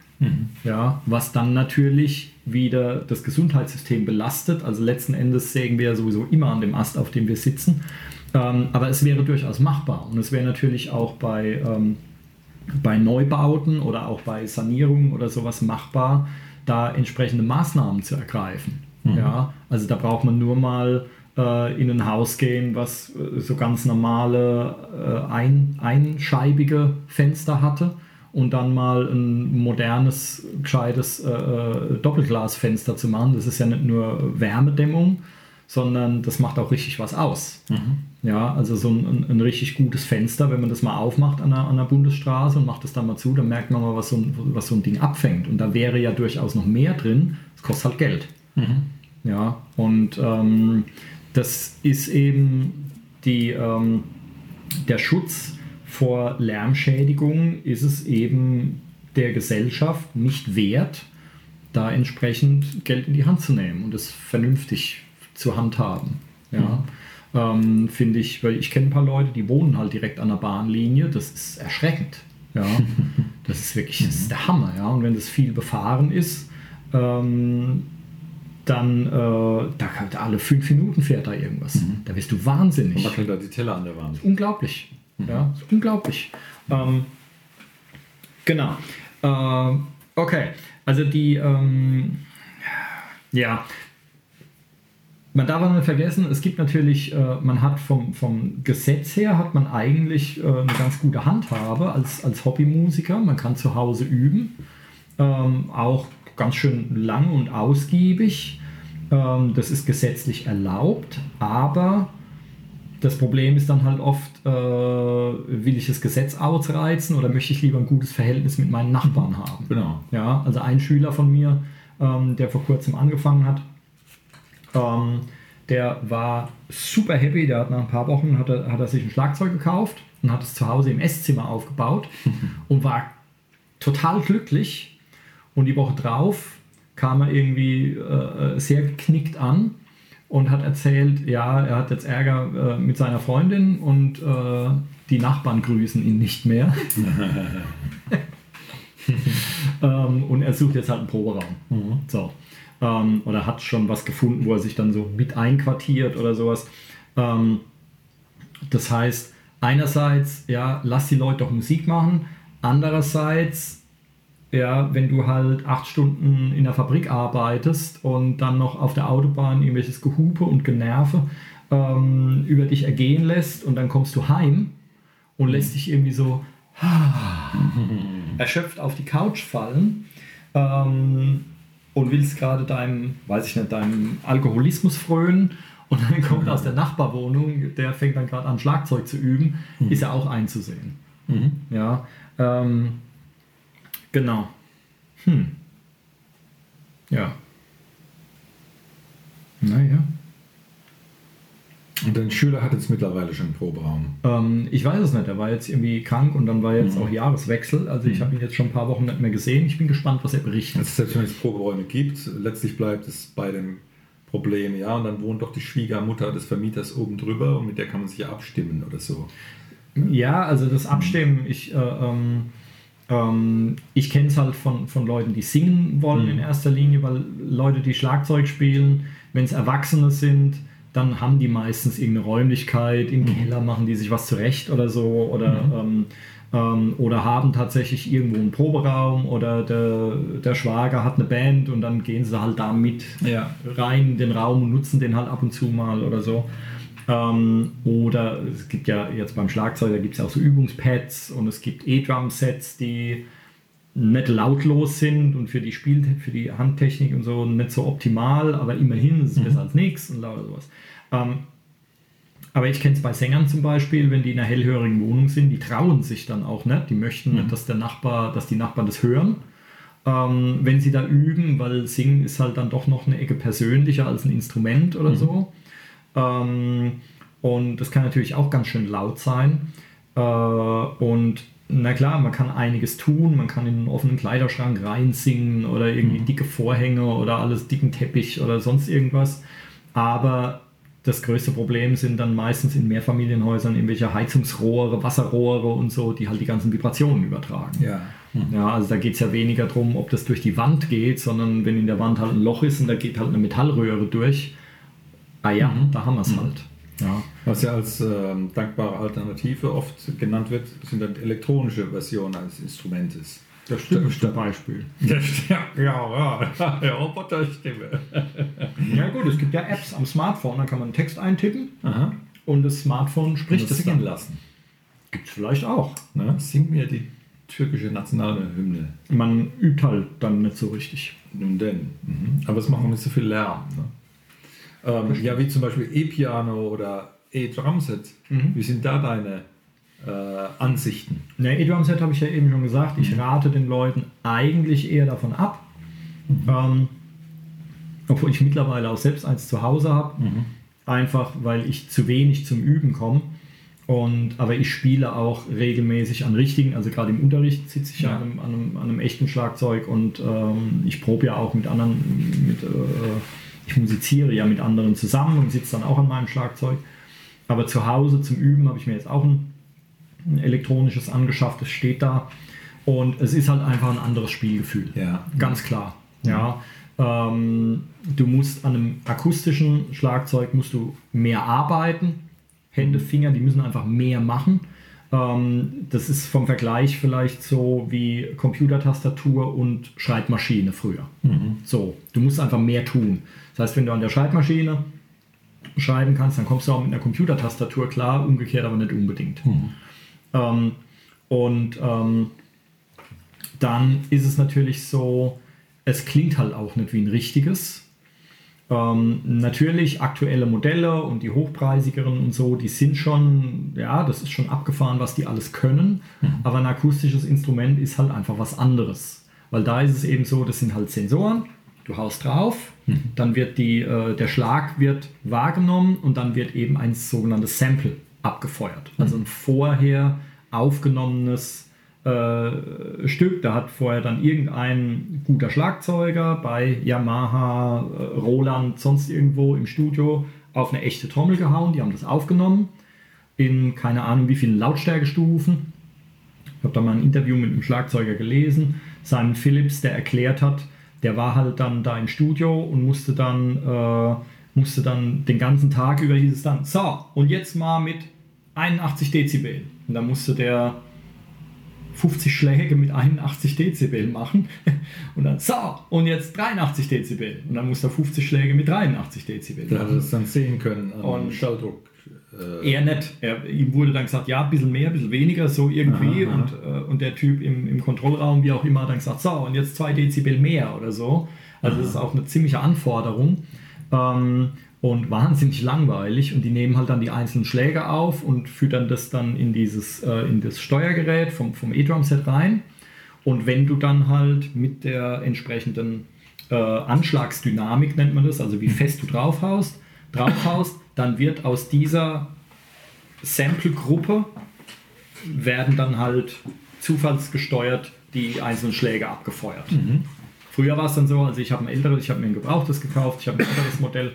Ja, was dann natürlich wieder das Gesundheitssystem belastet. Also letzten Endes sägen wir ja sowieso immer an dem Ast, auf dem wir sitzen. Ähm, aber es wäre durchaus machbar. Und es wäre natürlich auch bei, ähm, bei Neubauten oder auch bei Sanierungen oder sowas machbar, da entsprechende Maßnahmen zu ergreifen. Ja, also da braucht man nur mal äh, in ein Haus gehen, was äh, so ganz normale äh, ein, einscheibige Fenster hatte und dann mal ein modernes, gescheites äh, äh, Doppelglasfenster zu machen. Das ist ja nicht nur Wärmedämmung, sondern das macht auch richtig was aus. Ja, also so ein, ein, richtig gutes Fenster, wenn man das mal aufmacht an einer, an einer Bundesstraße und macht das dann mal zu, dann merkt man mal, was so, ein, was so ein Ding abfängt. Und da wäre ja durchaus noch mehr drin. Es kostet halt Geld. Ja, und ähm, das ist eben die, ähm, der Schutz vor Lärmschädigung ist es eben der Gesellschaft nicht wert, da entsprechend Geld in die Hand zu nehmen und es vernünftig zu handhaben. Ja. Ähm, Finde ich, weil ich kenne ein paar Leute, die wohnen halt direkt an der Bahnlinie, das ist erschreckend. Ja. Das ist wirklich das ist der Hammer. Ja. Und wenn das viel befahren ist, ähm, dann, äh, da alle fünf Minuten fährt da irgendwas. Mhm. Da wirst du wahnsinnig. Und wackelt da die Teller an der Wand. Unglaublich. Ja, ist unglaublich. Ähm, genau. Ähm, okay. Also die, ähm, ja, man darf auch nicht vergessen, es gibt natürlich, äh, man hat vom, vom Gesetz her, hat man eigentlich äh, eine ganz gute Handhabe als, als Hobbymusiker. Man kann zu Hause üben, ähm, auch ganz schön lang und ausgiebig. Ähm, das ist gesetzlich erlaubt, aber das Problem ist dann halt oft, äh, will ich das Gesetz ausreizen oder möchte ich lieber ein gutes Verhältnis mit meinen Nachbarn haben? Genau. Ja, also ein Schüler von mir, ähm, der vor kurzem angefangen hat, ähm, der war super happy. Der hat nach ein paar Wochen hat er, hat er sich ein Schlagzeug gekauft und hat es zu Hause im Esszimmer aufgebaut und war total glücklich. Und die Woche drauf kam er irgendwie äh, sehr geknickt an und hat erzählt, ja, er hat jetzt Ärger äh, mit seiner Freundin und äh, die Nachbarn grüßen ihn nicht mehr. ähm, und er sucht jetzt halt einen Proberaum. So. Ähm, oder hat schon was gefunden, wo er sich dann so mit einquartiert oder sowas. Ähm, das heißt, einerseits, ja, lass die Leute doch Musik machen. Andererseits, ja, wenn du halt acht Stunden in der Fabrik arbeitest und dann noch auf der Autobahn irgendwelches Gehupe und Generve ähm, über dich ergehen lässt und dann kommst du heim und lässt dich irgendwie so erschöpft auf die Couch fallen ähm, und willst gerade deinem, weiß ich nicht, deinem Alkoholismus frönen und dann kommt aus der Nachbarwohnung, der fängt dann gerade an Schlagzeug zu üben, ist ja auch einzusehen. Ja, ähm, genau. Hm. Ja. Naja. Und dein Schüler hat jetzt mittlerweile schon einen Proberaum. Ähm, ich weiß es nicht, er war jetzt irgendwie krank und dann war jetzt auch Jahreswechsel. Also ich habe ihn jetzt schon ein paar Wochen nicht mehr gesehen. Ich bin gespannt, was er berichtet. Also selbst wenn es Proberäume gibt, letztlich bleibt es bei dem Problem, ja, und dann wohnt doch die Schwiegermutter des Vermieters oben drüber und mit der kann man sich ja abstimmen oder so. Ja, also das Abstimmen, ich, äh, ähm, ähm, ich kenne es halt von, von Leuten, die singen wollen in erster Linie, weil Leute, die Schlagzeug spielen, wenn es Erwachsene sind, dann haben die meistens irgendeine Räumlichkeit, im Keller machen die sich was zurecht oder so oder, ähm, ähm, oder haben tatsächlich irgendwo einen Proberaum oder der, der Schwager hat eine Band und dann gehen sie halt da mit Ja. rein in den Raum und nutzen den halt ab und zu mal oder so. Ähm, oder es gibt ja jetzt beim Schlagzeug, da gibt es ja auch so Übungspads und es gibt E-Drum-Sets, die nicht lautlos sind und für die Spiel für die Handtechnik und so nicht so optimal, aber immerhin ist es besser als nichts und lauter sowas. Ähm, aber ich kenne es bei Sängern zum Beispiel, wenn die in einer hellhörigen Wohnung sind, die trauen sich dann auch nicht, die möchten nicht, dass der Nachbar, dass die Nachbarn das hören ähm, wenn sie da üben, weil Singen ist halt dann doch noch eine Ecke persönlicher als ein Instrument oder so. Ähm, und das kann natürlich auch ganz schön laut sein. Äh, und na klar, man kann einiges tun, man kann in einen offenen Kleiderschrank reinsingen oder irgendwie dicke Vorhänge oder alles dicken Teppich oder sonst irgendwas. Aber das größte Problem sind dann meistens in Mehrfamilienhäusern irgendwelche Heizungsrohre, Wasserrohre und so, die halt die ganzen Vibrationen übertragen. Ja. Ja, also da geht es ja weniger darum, ob das durch die Wand geht, sondern wenn in der Wand halt ein Loch ist und da geht halt eine Metallröhre durch, ah ja, da haben wir es halt. Ja. Was ja als ähm, dankbare Alternative oft genannt wird, sind dann elektronische Versionen eines Instrumentes. Das stimmt zum Beispiel. Ja, ja, ja, ja, Roboterstimme. Ja gut, es gibt ja Apps am Smartphone, da kann man einen Text eintippen Aha. und das Smartphone spricht das es singen lassen. Gibt es vielleicht auch. Ne? Sing mir die türkische Nationalhymne. Man übt halt dann nicht so richtig. Nun denn. Mhm. Aber es macht auch nicht so viel Lärm. Ne? Ähm, ja, wie zum Beispiel E-Piano oder E-Drumset. Wie sind da deine äh, Ansichten? Ne, E-Drum-Set habe ich ja eben schon gesagt. Ich rate den Leuten eigentlich eher davon ab. Ähm, obwohl ich mittlerweile auch selbst eins zu Hause habe. Einfach weil ich zu wenig zum Üben komme. Und, aber ich spiele auch regelmäßig an richtigen, also gerade im Unterricht sitze ich ja, Ja. an, einem, an, einem, an einem echten Schlagzeug und ähm, ich probe ja auch mit anderen, mit, äh, ich musiziere ja mit anderen zusammen und sitze dann auch an meinem Schlagzeug. Aber zu Hause zum Üben habe ich mir jetzt auch ein, ein elektronisches angeschafft, das steht da. Und es ist halt einfach ein anderes Spielgefühl. Ja. Ganz klar. Ja, ähm, du musst an einem akustischen Schlagzeug musst du mehr arbeiten. Hände, Finger, die müssen einfach mehr machen. Ähm, das ist vom Vergleich vielleicht so wie Computertastatur und Schreibmaschine früher. Mhm. So, du musst einfach mehr tun. Das heißt, wenn du an der Schreibmaschine schreiben kannst, dann kommst du auch mit einer Computertastatur klar, umgekehrt aber nicht unbedingt. Ähm, und ähm, dann ist es natürlich so, es klingt halt auch nicht wie ein richtiges. Ähm, natürlich aktuelle Modelle und die hochpreisigeren und so, die sind schon, ja, das ist schon abgefahren, was die alles können. Aber ein akustisches Instrument ist halt einfach was anderes. Weil da ist es eben so, das sind halt Sensoren, du haust drauf, dann wird die, äh, der Schlag wird wahrgenommen und dann wird eben ein sogenanntes Sample abgefeuert. Also ein vorher aufgenommenes äh, Stück. Da hat vorher dann irgendein guter Schlagzeuger bei Yamaha, äh, Roland, sonst irgendwo im Studio auf eine echte Trommel gehauen. Die haben das aufgenommen in keine Ahnung wie vielen Lautstärkestufen. Ich habe da mal ein Interview mit einem Schlagzeuger gelesen, Simon Phillips, der erklärt hat, der war halt dann da im Studio und musste dann, äh, musste dann den ganzen Tag über hieß es dann, so, und jetzt mal mit 81 Dezibel. Und dann musste der 50 Schläge mit 81 Dezibel machen und dann so und jetzt 83 Dezibel und dann muss er 50 Schläge mit 83 Dezibel Da hat machen. das dann sehen können am Und- Schalldruck. Äh, Er nicht. Er, ihm wurde dann gesagt, ja, ein bisschen mehr, ein bisschen weniger, so irgendwie. Aha, aha. Und, äh, und der Typ im, im Kontrollraum, wie auch immer, hat dann gesagt, so, und jetzt zwei Dezibel mehr oder so. Also das ist auch eine ziemliche Anforderung. Ähm, und wahnsinnig langweilig. Und die nehmen halt dann die einzelnen Schläge auf und füttern das dann in dieses äh, in das Steuergerät vom, vom E-Drum-Set rein. Und wenn du dann halt mit der entsprechenden äh, Anschlagsdynamik, nennt man das, also wie fest du draufhaust, draufhaust, dann wird aus dieser Sample-Gruppe werden dann halt zufallsgesteuert die einzelnen Schläge abgefeuert. Früher war es dann so, also ich habe ein älteres, ich habe mir ein gebrauchtes gekauft, ich habe ein älteres Modell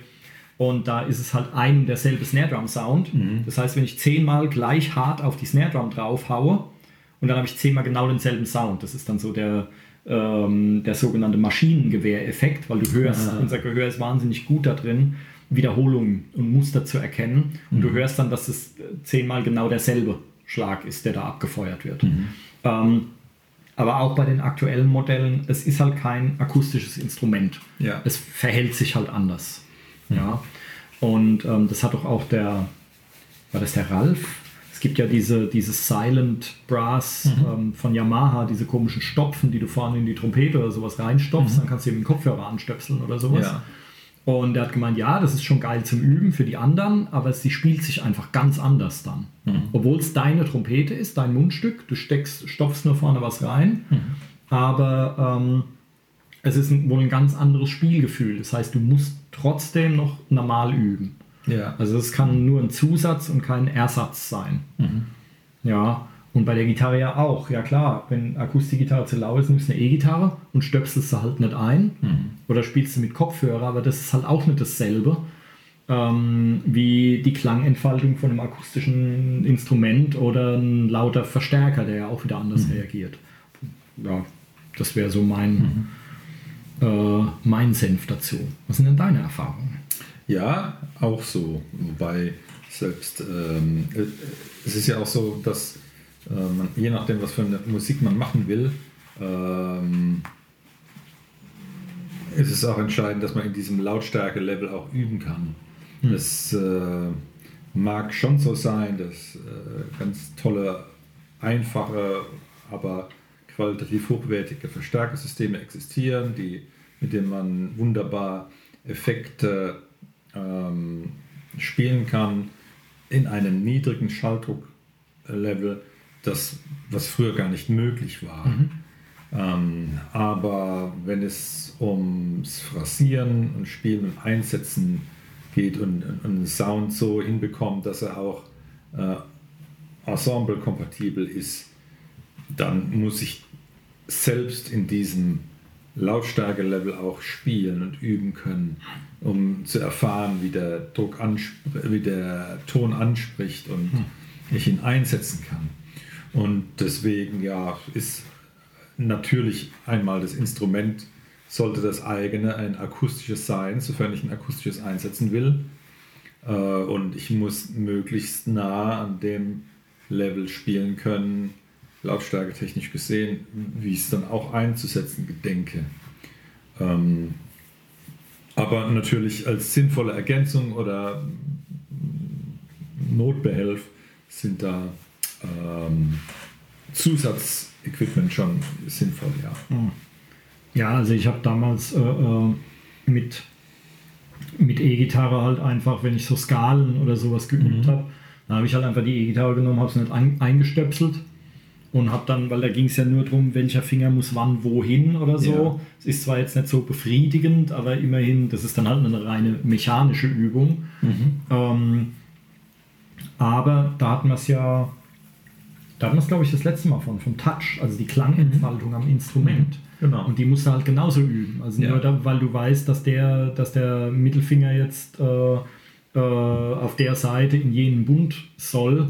und da ist es halt ein und derselbe Snare Drum Sound. Das heißt, wenn ich zehnmal gleich hart auf die Snare Drum drauf haue und dann habe ich zehnmal genau denselben Sound. Das ist dann so der, ähm, der sogenannte Maschinengewehr-Effekt, weil du hörst, Aha. unser Gehör ist wahnsinnig gut da drin, Wiederholungen und Muster zu erkennen. Und du hörst dann, dass es zehnmal genau derselbe Schlag ist, der da abgefeuert wird. Ähm, aber auch bei den aktuellen Modellen, es ist halt kein akustisches Instrument. Ja. Es verhält sich halt anders. Ja. Und ähm, das hat doch auch der, war das der Ralf? Es gibt ja diese, dieses Silent Brass ähm, von Yamaha, diese komischen Stopfen, die du vorne in die Trompete oder sowas reinstopfst, dann kannst du eben den Kopfhörer anstöpseln oder sowas. Ja. Und er hat gemeint, ja, das ist schon geil zum Üben für die anderen, aber sie spielt sich einfach ganz anders dann. Obwohl es deine Trompete ist, dein Mundstück, du steckst, stopfst nur vorne was rein, aber ähm, es ist wohl ein ganz anderes Spielgefühl. Das heißt, du musst trotzdem noch normal üben. ja. Also es kann nur ein Zusatz und kein Ersatz sein. Ja, und bei der Gitarre ja auch. Ja klar, wenn Akustikgitarre zu laut ist, nimmst du eine E-Gitarre und stöpselst sie halt nicht ein. Oder spielst du mit Kopfhörer, aber das ist halt auch nicht dasselbe ähm, wie die Klangentfaltung von einem akustischen Instrument oder ein lauter Verstärker, der ja auch wieder anders reagiert. Ja, das wäre so mein, äh, mein Senf dazu. Was sind denn deine Erfahrungen? Ja, auch so. Wobei selbst, ähm, äh, es ist ja auch so, dass äh, man, je nachdem, was für eine Musik man machen will, ähm, ist es auch entscheidend, dass man in diesem Lautstärke-Level auch üben kann. Es äh, mag schon so sein, dass äh, ganz tolle, einfache, aber qualitativ hochwertige Verstärkersysteme existieren, die, mit denen man wunderbar Effekte ähm, spielen kann in einem niedrigen Schalldrucklevel, das was früher gar nicht möglich war. Ähm, aber wenn es ums Phrasieren und Spielen und Einsetzen geht und, und einen Sound so hinbekommt, dass er auch äh, ensemble-kompatibel ist, dann muss ich selbst in diesem Lautstärke-Level auch spielen und üben können, um zu erfahren, wie der, Druck wie der Ton anspricht und ich ihn einsetzen kann. Und deswegen ja, ist natürlich einmal das Instrument sollte das eigene ein akustisches sein, sofern ich ein akustisches einsetzen will. Äh, und ich muss möglichst nah an dem Level spielen können, Lautstärke technisch gesehen, wie ich es dann auch einzusetzen gedenke. Ähm, aber natürlich als sinnvolle Ergänzung oder Notbehelf sind da ähm, Zusatzequipment schon sinnvoll, ja. Hm. Ja, also ich habe damals äh, äh, mit, mit E-Gitarre halt einfach, wenn ich so Skalen oder sowas geübt mhm. habe, dann habe ich halt einfach die E-Gitarre genommen, habe es nicht ein, eingestöpselt und habe dann, weil da ging es ja nur darum, welcher Finger muss wann wohin oder so. Es ja. ist zwar jetzt nicht so befriedigend, aber immerhin, das ist dann halt eine reine mechanische Übung. Mhm. Ähm, aber da hatten wir es ja, da hatten wir es glaube ich das letzte Mal von, vom Touch, also die Klangentfaltung mhm. am Instrument. Genau. Und die musst du halt genauso üben. Also ja. nur da, weil du weißt, dass der, dass der Mittelfinger jetzt äh, äh, auf der Seite in jenen Bund soll,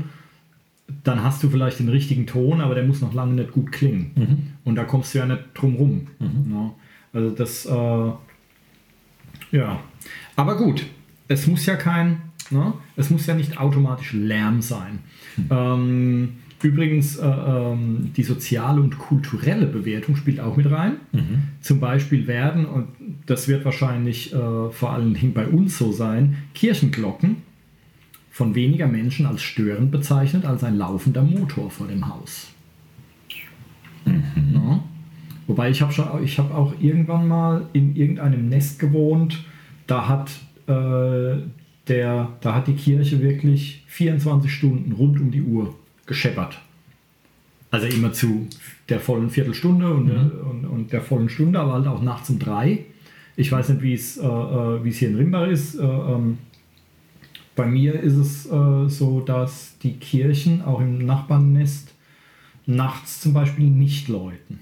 dann hast du vielleicht den richtigen Ton, aber der muss noch lange nicht gut klingen. Mhm. Und da kommst du ja nicht drum rum. Mhm. Ja. Also das, äh, ja. Aber gut, es muss ja kein, ne? es muss ja nicht automatisch Lärm sein. Mhm. Ähm, Übrigens, äh, ähm, die soziale und kulturelle Bewertung spielt auch mit rein. Mhm. Zum Beispiel werden, und das wird wahrscheinlich äh, vor allen Dingen bei uns so sein, Kirchenglocken von weniger Menschen als störend bezeichnet als ein laufender Motor vor dem Haus. Mhm. Ja. Wobei ich habe hab auch irgendwann mal in irgendeinem Nest gewohnt, da hat, äh, der, da hat die Kirche wirklich 24 Stunden rund um die Uhr gescheppert. Also immer zu der vollen Viertelstunde und, mhm. und, und, der vollen Stunde, aber halt auch nachts um drei. Ich weiß nicht, wie es, äh, äh hier in Rimbach ist. Äh, ähm, bei mir ist es äh, so, dass die Kirchen auch im Nachbarnest nachts zum Beispiel nicht läuten.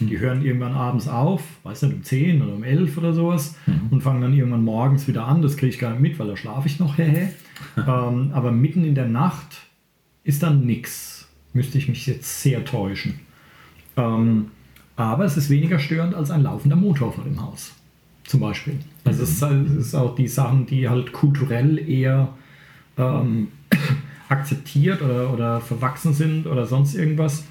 Mhm. Die hören irgendwann abends auf, weiß nicht, um 10 oder um 11 oder sowas mhm. und fangen dann irgendwann morgens wieder an. Das kriege ich gar nicht mit, weil da schlafe ich noch. ähm, aber mitten in der Nacht ist dann nichts. Müsste ich mich jetzt sehr täuschen. Ähm, aber es ist weniger störend als ein laufender Motor vor dem Haus. Zum Beispiel. Also es ist, es ist auch die Sachen, die halt kulturell eher ähm, akzeptiert oder, oder verwachsen sind oder sonst irgendwas.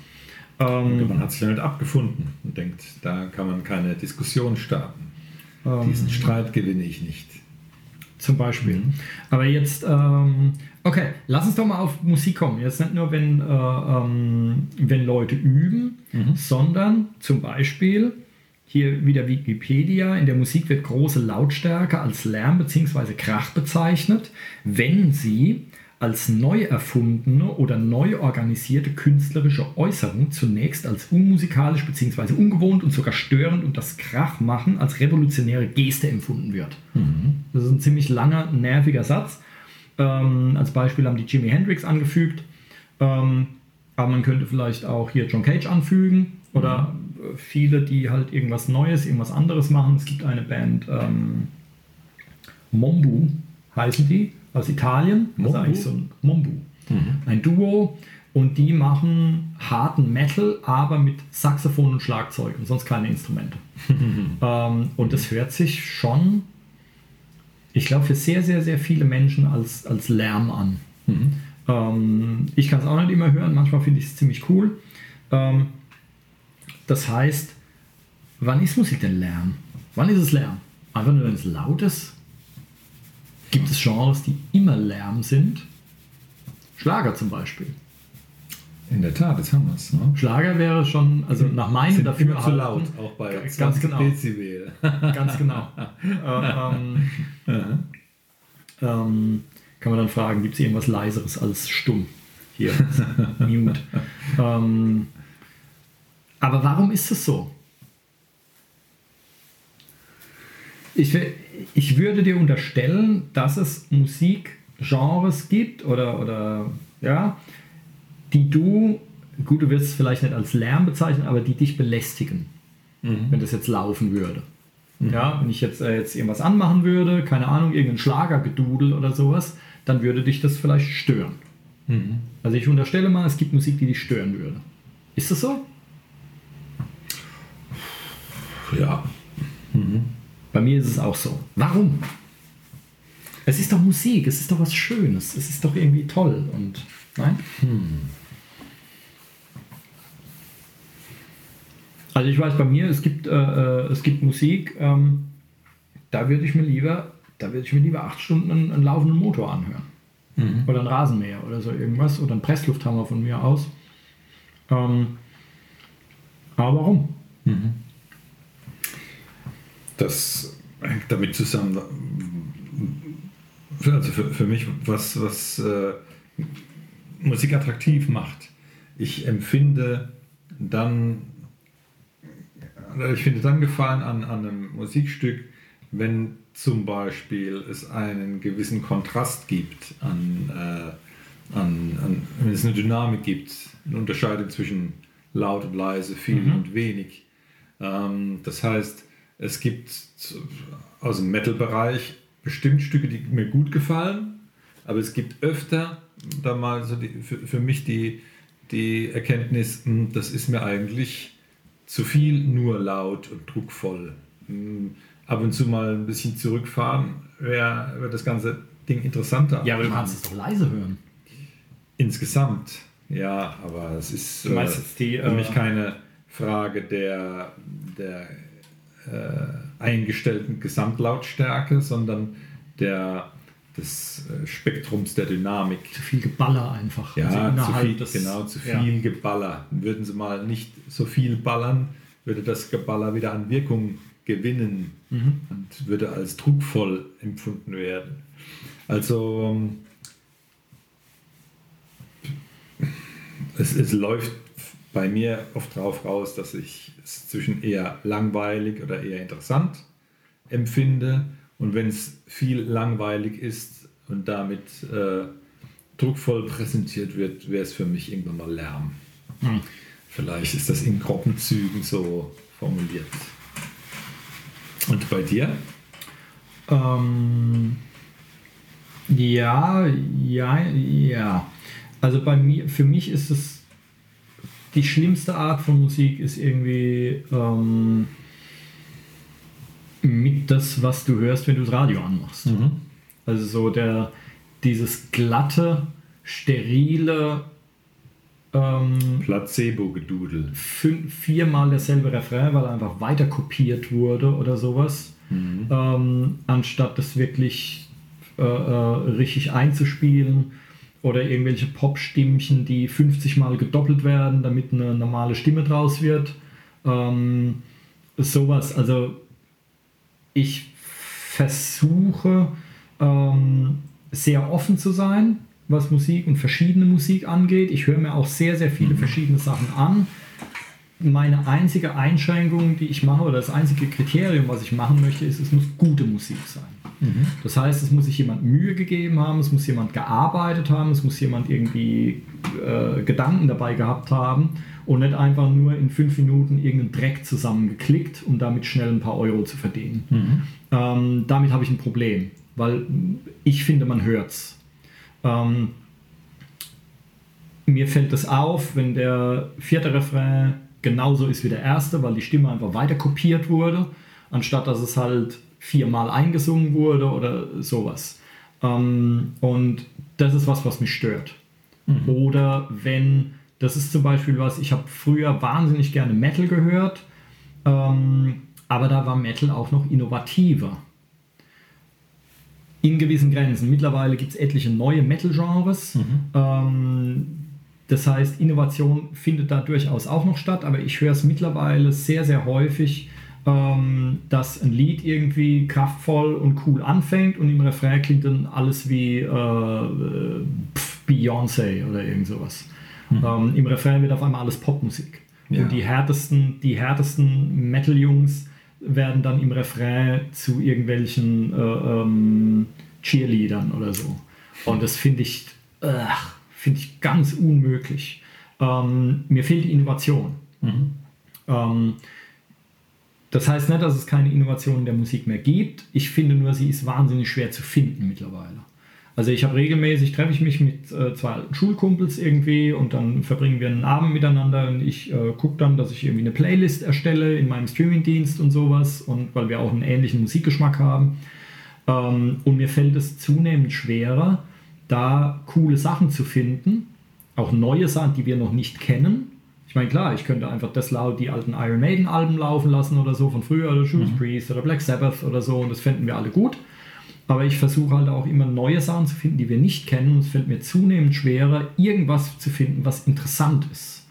Ähm, man hat sich damit abgefunden und denkt, da kann man keine Diskussion starten. Ähm, Diesen Streit gewinne ich nicht. Zum Beispiel. Mhm. Aber jetzt, ähm, okay, lass uns doch mal auf Musik kommen. Jetzt nicht nur, wenn, äh, ähm, wenn Leute üben, mhm. sondern zum Beispiel hier wieder Wikipedia, in der Musik wird große Lautstärke als Lärm bzw. Krach bezeichnet, wenn sie als neu erfundene oder neu organisierte künstlerische Äußerung zunächst als unmusikalisch bzw. ungewohnt und sogar störend und das Krachmachen als revolutionäre Geste empfunden wird. Mhm. Das ist ein ziemlich langer, nerviger Satz. Ähm, als Beispiel haben die Jimi Hendrix angefügt. Ähm, aber man könnte vielleicht auch hier John Cage anfügen oder mhm. viele, die halt irgendwas Neues, irgendwas anderes machen. Es gibt eine Band, ähm, Mombu heißen die aus Italien. Das ist eigentlich so ein Mombu. Mhm. Ein Duo. Und die machen harten Metal, aber mit Saxophon und Schlagzeug und sonst keine Instrumente. ähm, und das hört sich schon, ich glaube, für sehr, sehr, sehr viele Menschen als, als Lärm an. Mhm. Ähm, ich kann es auch nicht immer hören, manchmal finde ich es ziemlich cool. Ähm, das heißt, wann ist Musik denn Lärm? Wann ist es Lärm? Einfach nur, wenn es laut ist? Gibt es Genres, die immer Lärm sind? Schlager zum Beispiel. In der Tat, das haben wir es. Ne? Schlager wäre schon, also nach meinem sind immer zu laut, auch bei ganz genau. Dezibel. ganz genau. ähm, ähm, kann man dann fragen, gibt es irgendwas leiseres als stumm? Hier, Mute. Ähm, aber warum ist es so? Ich, ich würde dir unterstellen, dass es Musikgenres gibt oder, oder ja, die du, gut, du wirst es vielleicht nicht als Lärm bezeichnen, aber die dich belästigen, mhm. wenn das jetzt laufen würde. Mhm. Ja, wenn ich jetzt, äh, jetzt irgendwas anmachen würde, keine Ahnung, irgendein Schlagergedudel oder sowas, dann würde dich das vielleicht stören. Mhm. Also ich unterstelle mal, es gibt Musik, die dich stören würde. Ist das so? Ja, Bei mir ist es auch so. Warum? Es ist doch Musik, es ist doch was Schönes, es ist doch irgendwie toll und nein? Also ich weiß bei mir, es gibt, äh, äh, es gibt Musik, ähm, da würde ich mir lieber, da würde ich mir lieber acht Stunden einen, einen laufenden Motor anhören. Oder einen Rasenmäher oder so irgendwas. Oder einen Presslufthammer von mir aus. Ähm, aber warum? Das hängt damit zusammen, also für, für mich, was, was äh, Musik attraktiv macht. Ich empfinde dann, oder ich finde dann Gefallen an, an einem Musikstück, wenn zum Beispiel es einen gewissen Kontrast gibt, an, äh, an, an, wenn es eine Dynamik gibt, eine Unterscheidung zwischen laut und leise, viel Mhm. und wenig. Ähm, das heißt, es gibt aus dem Metal-Bereich bestimmt Stücke, die mir gut gefallen, aber es gibt öfter da mal so die, für, für mich die, die Erkenntnis, hm, das ist mir eigentlich zu viel nur laut und druckvoll. Hm, Ab und zu mal ein bisschen zurückfahren, wäre wär das ganze Ding interessanter. Ja, aber du kannst es doch leise hören. Insgesamt, ja, aber es ist äh, für mich äh, keine Frage der, der äh, eingestellten Gesamtlautstärke, sondern der, des äh, Spektrums der Dynamik. Zu viel Geballer einfach. Ja, Also zu viel, des- genau, zu Ja. viel Geballer. Würden sie mal nicht so viel ballern, würde das Geballer wieder an Wirkung gewinnen Mhm. und würde als druckvoll empfunden werden. Also ähm, es, es läuft bei mir oft darauf raus, dass ich es zwischen eher langweilig oder eher interessant empfinde. Und wenn es viel langweilig ist und damit äh, druckvoll präsentiert wird, wäre es für mich irgendwann mal Lärm. Hm. Vielleicht ist das in groben Zügen so formuliert. Und bei dir? Ähm, ja, ja, ja. Also bei mir, für mich ist es die schlimmste Art von Musik ist irgendwie ähm, mit das, was du hörst, wenn du das Radio anmachst. Also so der dieses glatte, sterile, ähm, Placebo-Gedudel. viermal derselbe Refrain, weil er einfach weiter kopiert wurde oder sowas, ähm, anstatt das wirklich äh, äh, richtig einzuspielen oder irgendwelche Pop-Stimmchen, die 50 Mal gedoppelt werden, damit eine normale Stimme draus wird. Ähm, sowas, also ich versuche ähm, sehr offen zu sein, was Musik und verschiedene Musik angeht. Ich höre mir auch sehr, sehr viele verschiedene Sachen an. Meine einzige Einschränkung, die ich mache, oder das einzige Kriterium, was ich machen möchte, ist, es muss gute Musik sein. Das heißt, es muss sich jemand Mühe gegeben haben, es muss jemand gearbeitet haben, es muss jemand irgendwie äh, Gedanken dabei gehabt haben und nicht einfach nur in fünf Minuten irgendeinen Dreck zusammengeklickt, um damit schnell ein paar Euro zu verdienen. Ähm, damit habe ich ein Problem, weil ich finde, man hört's. Ähm, mir fällt das auf, wenn der vierte Refrain genauso ist wie der erste, weil die Stimme einfach weiter kopiert wurde, anstatt dass es halt viermal eingesungen wurde oder sowas. Ähm, und das ist was, was mich stört. Oder wenn, das ist zum Beispiel was, ich habe früher wahnsinnig gerne Metal gehört, ähm, aber da war Metal auch noch innovativer. In gewissen Grenzen. Mittlerweile gibt es etliche neue Metal-Genres. Ähm, das heißt, Innovation findet da durchaus auch noch statt, aber ich höre es mittlerweile sehr, sehr häufig, ähm, dass ein Lied irgendwie kraftvoll und cool anfängt und im Refrain klingt dann alles wie äh, Beyoncé oder irgend sowas. Ähm, Im Refrain wird auf einmal alles Popmusik. Ja. Und die härtesten, die härtesten Metal-Jungs werden dann im Refrain zu irgendwelchen äh, ähm, Cheerleadern oder so. Und das finde ich, äh, finde ich ganz unmöglich. Ähm, mir fehlt die Innovation. Ähm, das heißt nicht, dass es keine Innovation in der Musik mehr gibt. Ich finde nur, sie ist wahnsinnig schwer zu finden mittlerweile. Also ich habe regelmäßig, treffe ich mich mit äh, zwei alten Schulkumpels irgendwie und dann verbringen wir einen Abend miteinander und ich äh, gucke dann, dass ich irgendwie eine Playlist erstelle in meinem Streamingdienst und sowas und weil wir auch einen ähnlichen Musikgeschmack haben. Ähm, und mir fällt es zunehmend schwerer, da coole Sachen zu finden, auch neue Sachen, die wir noch nicht kennen. Ich meine, klar, ich könnte einfach das laut die alten Iron Maiden Alben laufen lassen oder so von früher oder Judas mhm. Priest oder Black Sabbath oder so und das fänden wir alle gut. Aber ich versuche halt auch immer neue Sachen zu finden, die wir nicht kennen. Und es fällt mir zunehmend schwerer, irgendwas zu finden, was interessant ist.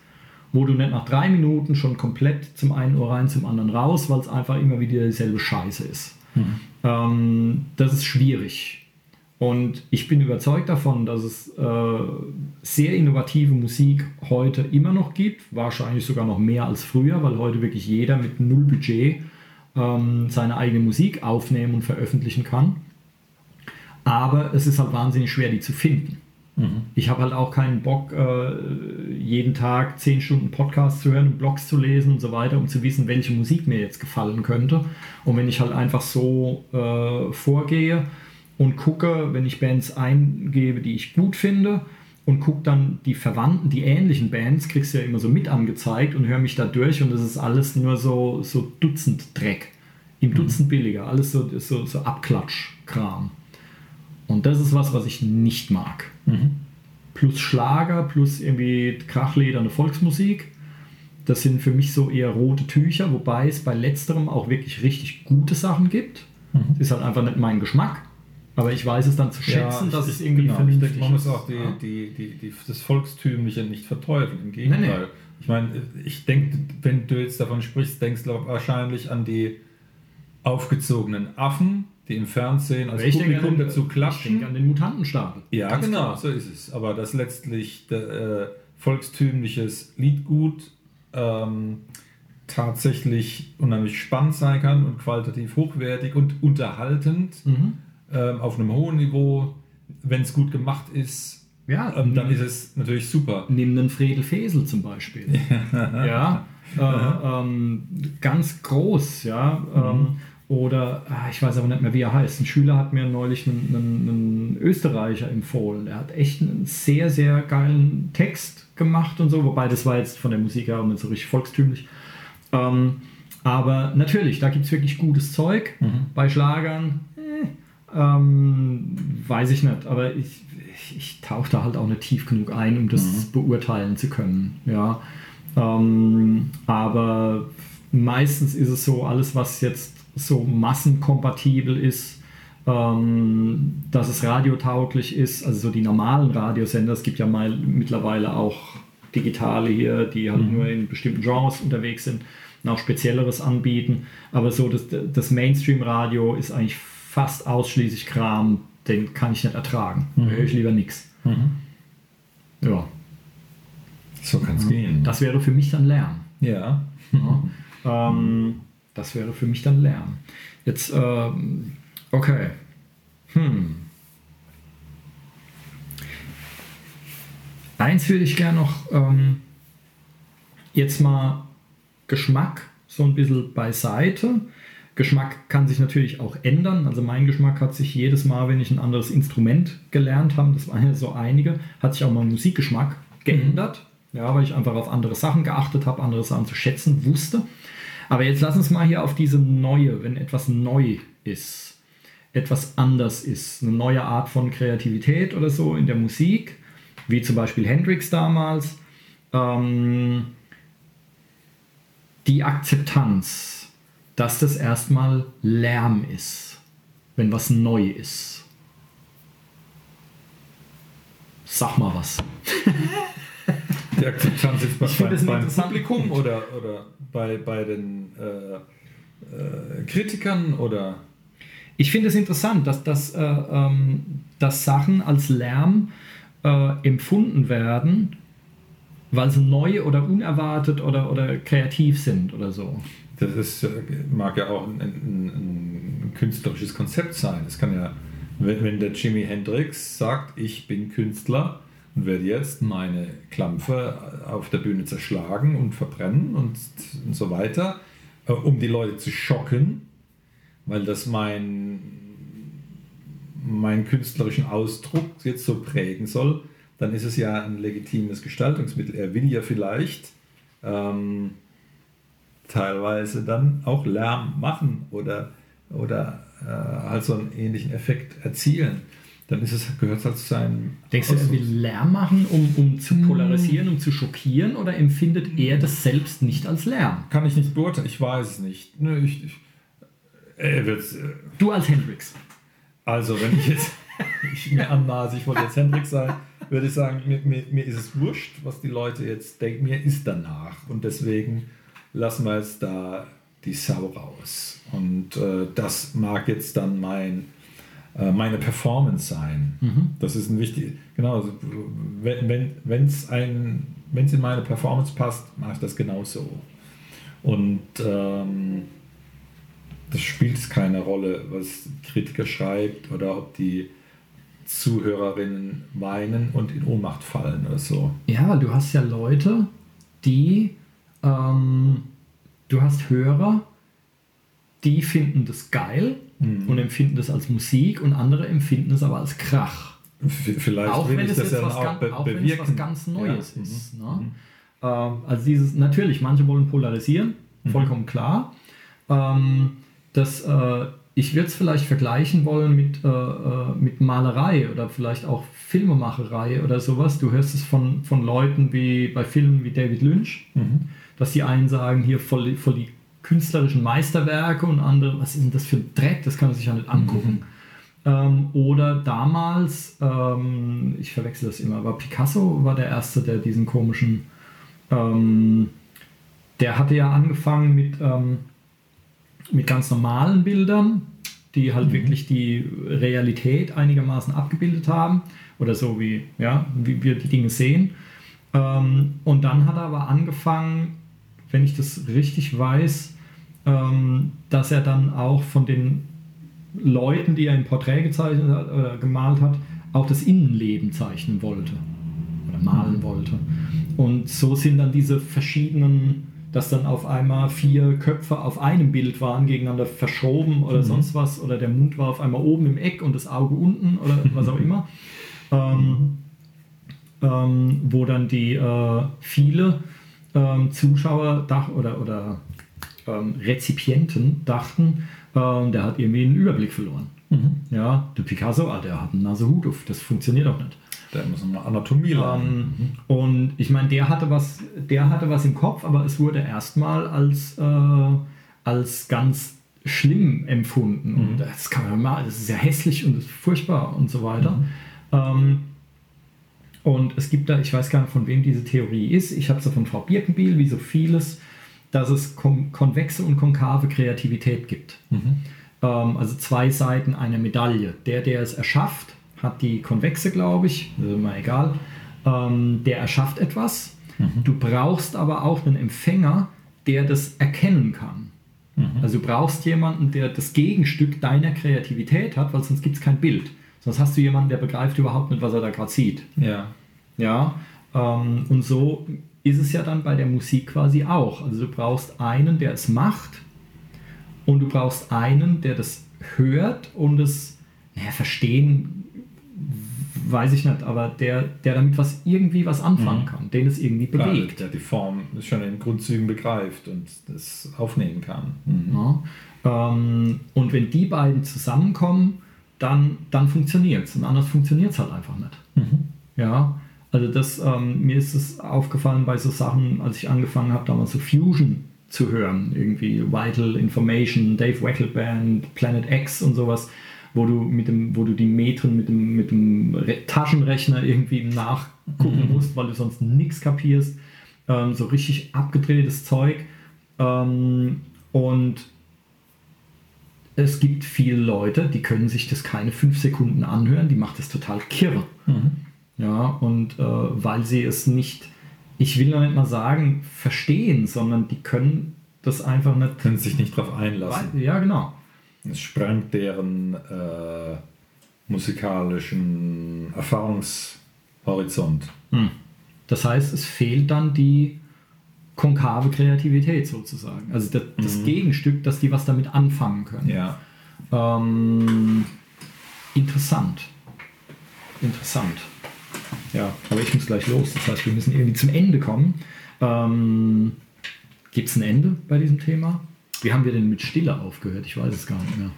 Wo du nicht nach drei Minuten schon komplett zum einen Ohr rein, zum anderen raus, weil es einfach immer wieder dieselbe Scheiße ist. Mhm. Ähm, das ist schwierig. Und ich bin überzeugt davon, dass es äh, sehr innovative Musik heute immer noch gibt, wahrscheinlich sogar noch mehr als früher, weil heute wirklich jeder mit null Budget ähm, seine eigene Musik aufnehmen und veröffentlichen kann. Aber es ist halt wahnsinnig schwer, die zu finden. Mhm. Ich habe halt auch keinen Bock, äh, jeden Tag 10 Stunden Podcasts zu hören und Blogs zu lesen und so weiter, um zu wissen, welche Musik mir jetzt gefallen könnte. Und wenn ich halt einfach so äh, vorgehe und gucke, wenn ich Bands eingebe, die ich gut finde, und gucke dann die Verwandten, die ähnlichen Bands, kriegst du ja immer so mit angezeigt und höre mich da durch und das ist alles nur so, so Dutzend Dreck. Im mhm. Dutzend billiger, alles so, so, so Abklatsch-Kram. Und das ist was, was ich nicht mag. Mhm. Plus Schlager, plus irgendwie krachlederne Volksmusik. Das sind für mich so eher rote Tücher, wobei es bei letzterem auch wirklich richtig gute Sachen gibt. Mhm. Das ist halt einfach nicht mein Geschmack. Aber ich weiß es dann zu schätzen, ja, dass es irgendwie genau, vernünftig denke, man muss auch die, die, die, die, das Volkstümliche nicht verteufeln. Im Gegenteil. Nee, nee. Ich meine, ich denke, wenn du jetzt davon sprichst, denkst du wahrscheinlich an die aufgezogenen Affen, die im Fernsehen als Publikum den, dazu klatschen. Ich denke an den Mutantenstaaten. Ja, Ganz genau, klar. so ist es. Aber dass letztlich der, äh, volkstümliches Liedgut ähm, tatsächlich unheimlich spannend sein kann und qualitativ hochwertig und unterhaltend ähm, auf einem hohen Niveau, wenn es gut gemacht ist. Ja, ähm, dann ist es natürlich super. Nimm einen Fredel Fesel zum Beispiel. ja, äh, ähm, ganz groß, ja. Ähm, mhm. Oder ah, ich weiß aber nicht mehr, wie er heißt. Ein Schüler hat mir neulich einen, einen, einen, Österreicher empfohlen. Der hat echt einen sehr, sehr geilen Text gemacht und so, wobei das war jetzt von der Musik her nicht so richtig volkstümlich. Ähm, aber natürlich, da gibt es wirklich gutes Zeug. Mhm. Bei Schlagern, ähm, weiß ich nicht, aber ich, ich, ich tauche da halt auch nicht tief genug ein, um das mhm. beurteilen zu können. Ja. Ähm, aber meistens ist es so, alles, was jetzt so massenkompatibel ist, ähm, dass es radiotauglich ist, also so die normalen Radiosender, es gibt ja mal mittlerweile auch digitale hier, die halt mhm. nur in bestimmten Genres unterwegs sind und auch spezielleres anbieten, aber so das, das Mainstream-Radio ist eigentlich fast ausschließlich Kram, den kann ich nicht ertragen, mhm. höre ich lieber nichts. Mhm. Ja. So kann es gehen. Das wäre für mich dann Lärm. Ja. ja. Ähm, das wäre für mich dann Lärm. Jetzt, ähm, okay. Hm. Eins würde ich gerne noch ähm, jetzt mal Geschmack so ein bisschen beiseite. Geschmack kann sich natürlich auch ändern. Also mein Geschmack hat sich jedes Mal, wenn ich ein anderes Instrument gelernt habe, das waren ja so einige, hat sich auch mein Musikgeschmack geändert. Ja, weil ich einfach auf andere Sachen geachtet habe, andere Sachen zu schätzen wusste. Aber jetzt lass uns mal hier auf diese neue, wenn etwas neu ist, etwas anders ist, eine neue Art von Kreativität oder so in der Musik, wie zum Beispiel Hendrix damals, ähm, die Akzeptanz, dass das erstmal Lärm ist, wenn was neu ist. Sag mal was. Die Akzeptanz jetzt bei, bei, beim Publikum oder, oder bei, bei den äh, äh, Kritikern oder? Ich finde es interessant, dass, dass, äh, ähm, dass Sachen als Lärm äh, empfunden werden, weil sie neu oder unerwartet oder, oder kreativ sind oder so. Das ist, äh, mag ja auch ein, ein, ein künstlerisches Konzept sein. Es kann ja, wenn, wenn der Jimi Hendrix sagt, ich bin Künstler, und werde jetzt meine Klampfe auf der Bühne zerschlagen und verbrennen und, und so weiter, äh, um die Leute zu schocken, weil das mein, meinen künstlerischen Ausdruck jetzt so prägen soll, dann ist es ja ein legitimes Gestaltungsmittel. Er will ja vielleicht ähm, teilweise dann auch Lärm machen oder, oder äh, halt so einen ähnlichen Effekt erzielen. Dann ist es, gehört es halt zu seinem. Denkst du, er will Lärm machen, um, um zu Hm. polarisieren, um zu schockieren, oder empfindet er das selbst nicht als Lärm? Kann ich nicht beurteilen, ich weiß es nicht. Nö, ich, ich, er wird's, äh, Du als Hendrix. Also, wenn ich jetzt ich mir anmaße, ich wollte jetzt Hendrik sein, würde ich sagen, mir, mir, mir ist es wurscht, was die Leute jetzt denken. Mir ist danach. Und deswegen lassen wir jetzt da die Sau raus. Und äh, das mag jetzt dann mein, äh, meine Performance sein. Das ist ein wichtig, genau, also, wenn es wenn, wenn's ein, wenn's in meine Performance passt, mache ich das genauso. Und ähm, das spielt keine Rolle, was Kritiker schreibt oder ob die Zuhörerinnen weinen und in Ohnmacht fallen oder so. Ja, du hast ja Leute, die, ähm, du hast Hörer, die finden das geil Mhm. und empfinden das als Musik und andere empfinden es aber als Krach. Vielleicht auch wenn ich es das jetzt ja was, ganz, auch wenn es was ganz Neues Ja. ist. Mhm. Ne? Ähm, also dieses, natürlich, manche wollen polarisieren, Mhm. vollkommen klar. Ähm, das, äh, ich würde es vielleicht vergleichen wollen mit, äh, äh, mit Malerei oder vielleicht auch Filmemacherei oder sowas. Du hörst es von, von Leuten wie bei Filmen wie David Lynch, Mhm. dass die einen sagen, hier voll, voll die künstlerischen Meisterwerke und andere, was ist denn das für ein Dreck, das kann man sich ja nicht angucken. Ähm, oder damals, ähm, ich verwechsel das immer, aber Picasso war der Erste, der diesen komischen, ähm, der hatte ja angefangen mit, ähm, mit ganz normalen Bildern, die halt wirklich die Realität einigermaßen abgebildet haben oder so wie, ja, wie wir die Dinge sehen. Ähm, und dann hat er aber angefangen, wenn ich das richtig weiß, ähm, dass er dann auch von den Leuten, die er im Porträt gezeichnet hat oder gemalt hat, auch das Innenleben zeichnen wollte oder malen wollte. Und so sind dann diese verschiedenen, dass dann auf einmal vier Köpfe auf einem Bild waren, gegeneinander verschoben oder sonst was, oder der Mund war auf einmal oben im Eck und das Auge unten oder was auch immer. Ähm, ähm, wo dann die äh, viele ähm, Zuschauer dach oder, oder ähm, Rezipienten dachten, ähm, der hat irgendwie einen Überblick verloren. Ja, der Picasso, ah, der hat einen Nasehut auf, das funktioniert auch nicht. Da muss man Anatomie lernen. Ähm, und ich meine, der hatte was, der hatte was im Kopf, aber es wurde erstmal als, äh, als ganz schlimm empfunden. Und das kann man mal, das ist ja hässlich und furchtbar und so weiter. Ähm, und es gibt da, ich weiß gar nicht, von wem diese Theorie ist. Ich habe es ja von Frau Birkenbiel, wie so vieles, dass es kon konvexe und konkave Kreativität gibt. Ähm, also zwei Seiten einer Medaille. Der, der es erschafft, hat die konvexe, glaube ich, das ist mal egal. Ähm, der erschafft etwas. Du brauchst aber auch einen Empfänger, der das erkennen kann. Also du brauchst jemanden, der das Gegenstück deiner Kreativität hat, weil sonst gibt es kein Bild. Sonst hast du jemanden, der begreift überhaupt nicht, was er da gerade sieht. Ja. Ja, ähm, und so ist es ja dann bei der Musik quasi auch. Also du brauchst einen, der es macht und du brauchst einen, der das hört und es, naja, verstehen, weiß ich nicht, aber der, der damit was irgendwie was anfangen kann, den es irgendwie bewegt. der die Form schon in Grundzügen begreift und das aufnehmen kann. Mhm. Ja. Ähm, und wenn die beiden zusammenkommen, dann, dann funktioniert es. Und anders funktioniert es halt einfach nicht. Mhm. Ja, also das, ähm, mir ist es aufgefallen bei so Sachen, als ich angefangen habe, damals so Fusion zu hören, irgendwie Vital Information, Dave Wackel Band, Planet X und sowas, wo du mit dem, wo du die Metren mit dem, mit dem Re Taschenrechner irgendwie nachgucken musst, weil du sonst nichts kapierst. Ähm, so richtig abgedrehtes Zeug. Ähm, und es gibt viele Leute, die können sich das keine fünf Sekunden anhören, die macht das total kirre. Ja, und äh, weil sie es nicht, ich will noch nicht mal sagen, verstehen, sondern die können das einfach nicht. Können sich nicht darauf einlassen. Ja, genau. Es sprengt deren äh, musikalischen Erfahrungshorizont. Das heißt, es fehlt dann die konkave Kreativität sozusagen. Also das, das Gegenstück, dass die was damit anfangen können. Ja. Ähm, Interessant. Interessant. Ja, aber ich muss gleich los. Das heißt, wir müssen irgendwie zum Ende kommen. Ähm, Gibt es ein Ende bei diesem Thema? Wie haben wir denn mit Stille aufgehört? Ich weiß es gar nicht mehr.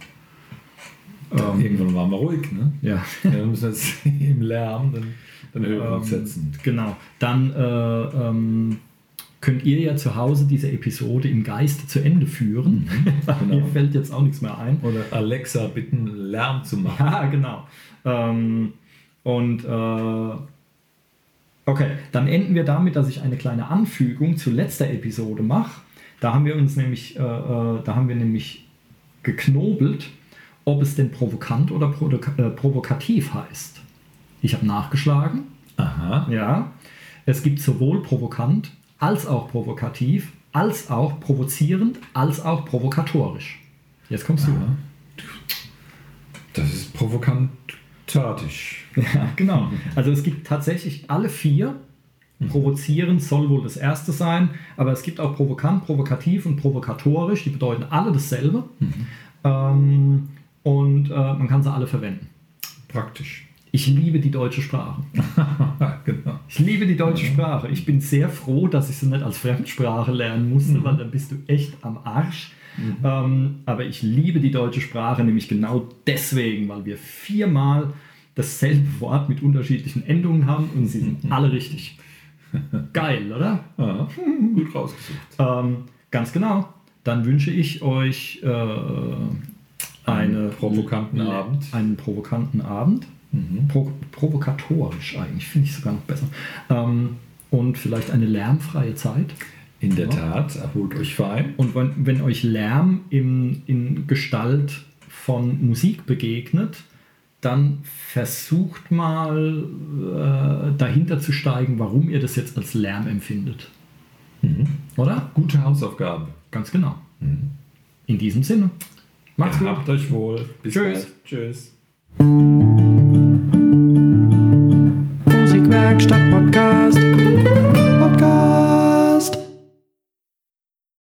Ähm, Irgendwann waren wir ruhig, ne? Ja. ja wir müssen jetzt im Lärm dann, dann Höhepunkt ähm, setzen. Genau. Dann äh, ähm, könnt ihr ja zu Hause diese Episode im Geiste zu Ende führen. Mhm, genau. Mir fällt jetzt auch nichts mehr ein. Oder Alexa bitten, Lärm zu machen. Ja, genau. Ähm, und äh, okay, dann enden wir damit, dass ich eine kleine Anfügung zur letzten Episode mache. Da haben wir uns nämlich, äh, äh, da haben wir nämlich geknobelt ob es denn provokant oder äh, provokativ heißt. Ich habe nachgeschlagen. Aha. Ja. Es gibt sowohl provokant als auch provokativ, als auch provozierend, als auch provokatorisch. Jetzt kommst Aha. du. Das ist provokantatisch. Ja, genau. Also es gibt tatsächlich alle vier. Mhm. Provozierend soll wohl das erste sein, aber es gibt auch provokant, provokativ und provokatorisch. Die bedeuten alle dasselbe. Mhm. Ähm, und äh, man kann sie alle verwenden. Praktisch. Ich liebe die deutsche Sprache. genau. Ich liebe die deutsche Sprache. Ich bin sehr froh, dass ich sie nicht als Fremdsprache lernen musste, mhm. weil dann bist du echt am Arsch. Mhm. Ähm, aber ich liebe die deutsche Sprache nämlich genau deswegen, weil wir viermal dasselbe Wort mit unterschiedlichen Endungen haben und sie sind mhm. alle richtig. Geil, oder? Ja, gut rausgesucht. Ähm, ganz genau. Dann wünsche ich euch äh, eine provokanten Abend. Einen provokanten Abend. Mhm. Pro, provokatorisch eigentlich, finde ich sogar noch besser. Ähm, und vielleicht eine lärmfreie Zeit. In der ja. Tat, erholt euch fein. Und wenn, wenn euch Lärm in, in Gestalt von Musik begegnet, dann versucht mal äh, dahinter zu steigen, warum ihr das jetzt als Lärm empfindet. Mhm. Oder? Gute Hausaufgabe. Ganz genau. Mhm. In diesem Sinne. Macht's gut. Habt euch wohl. Bis Tschüss. Bald. Tschüss. Musikwerkstatt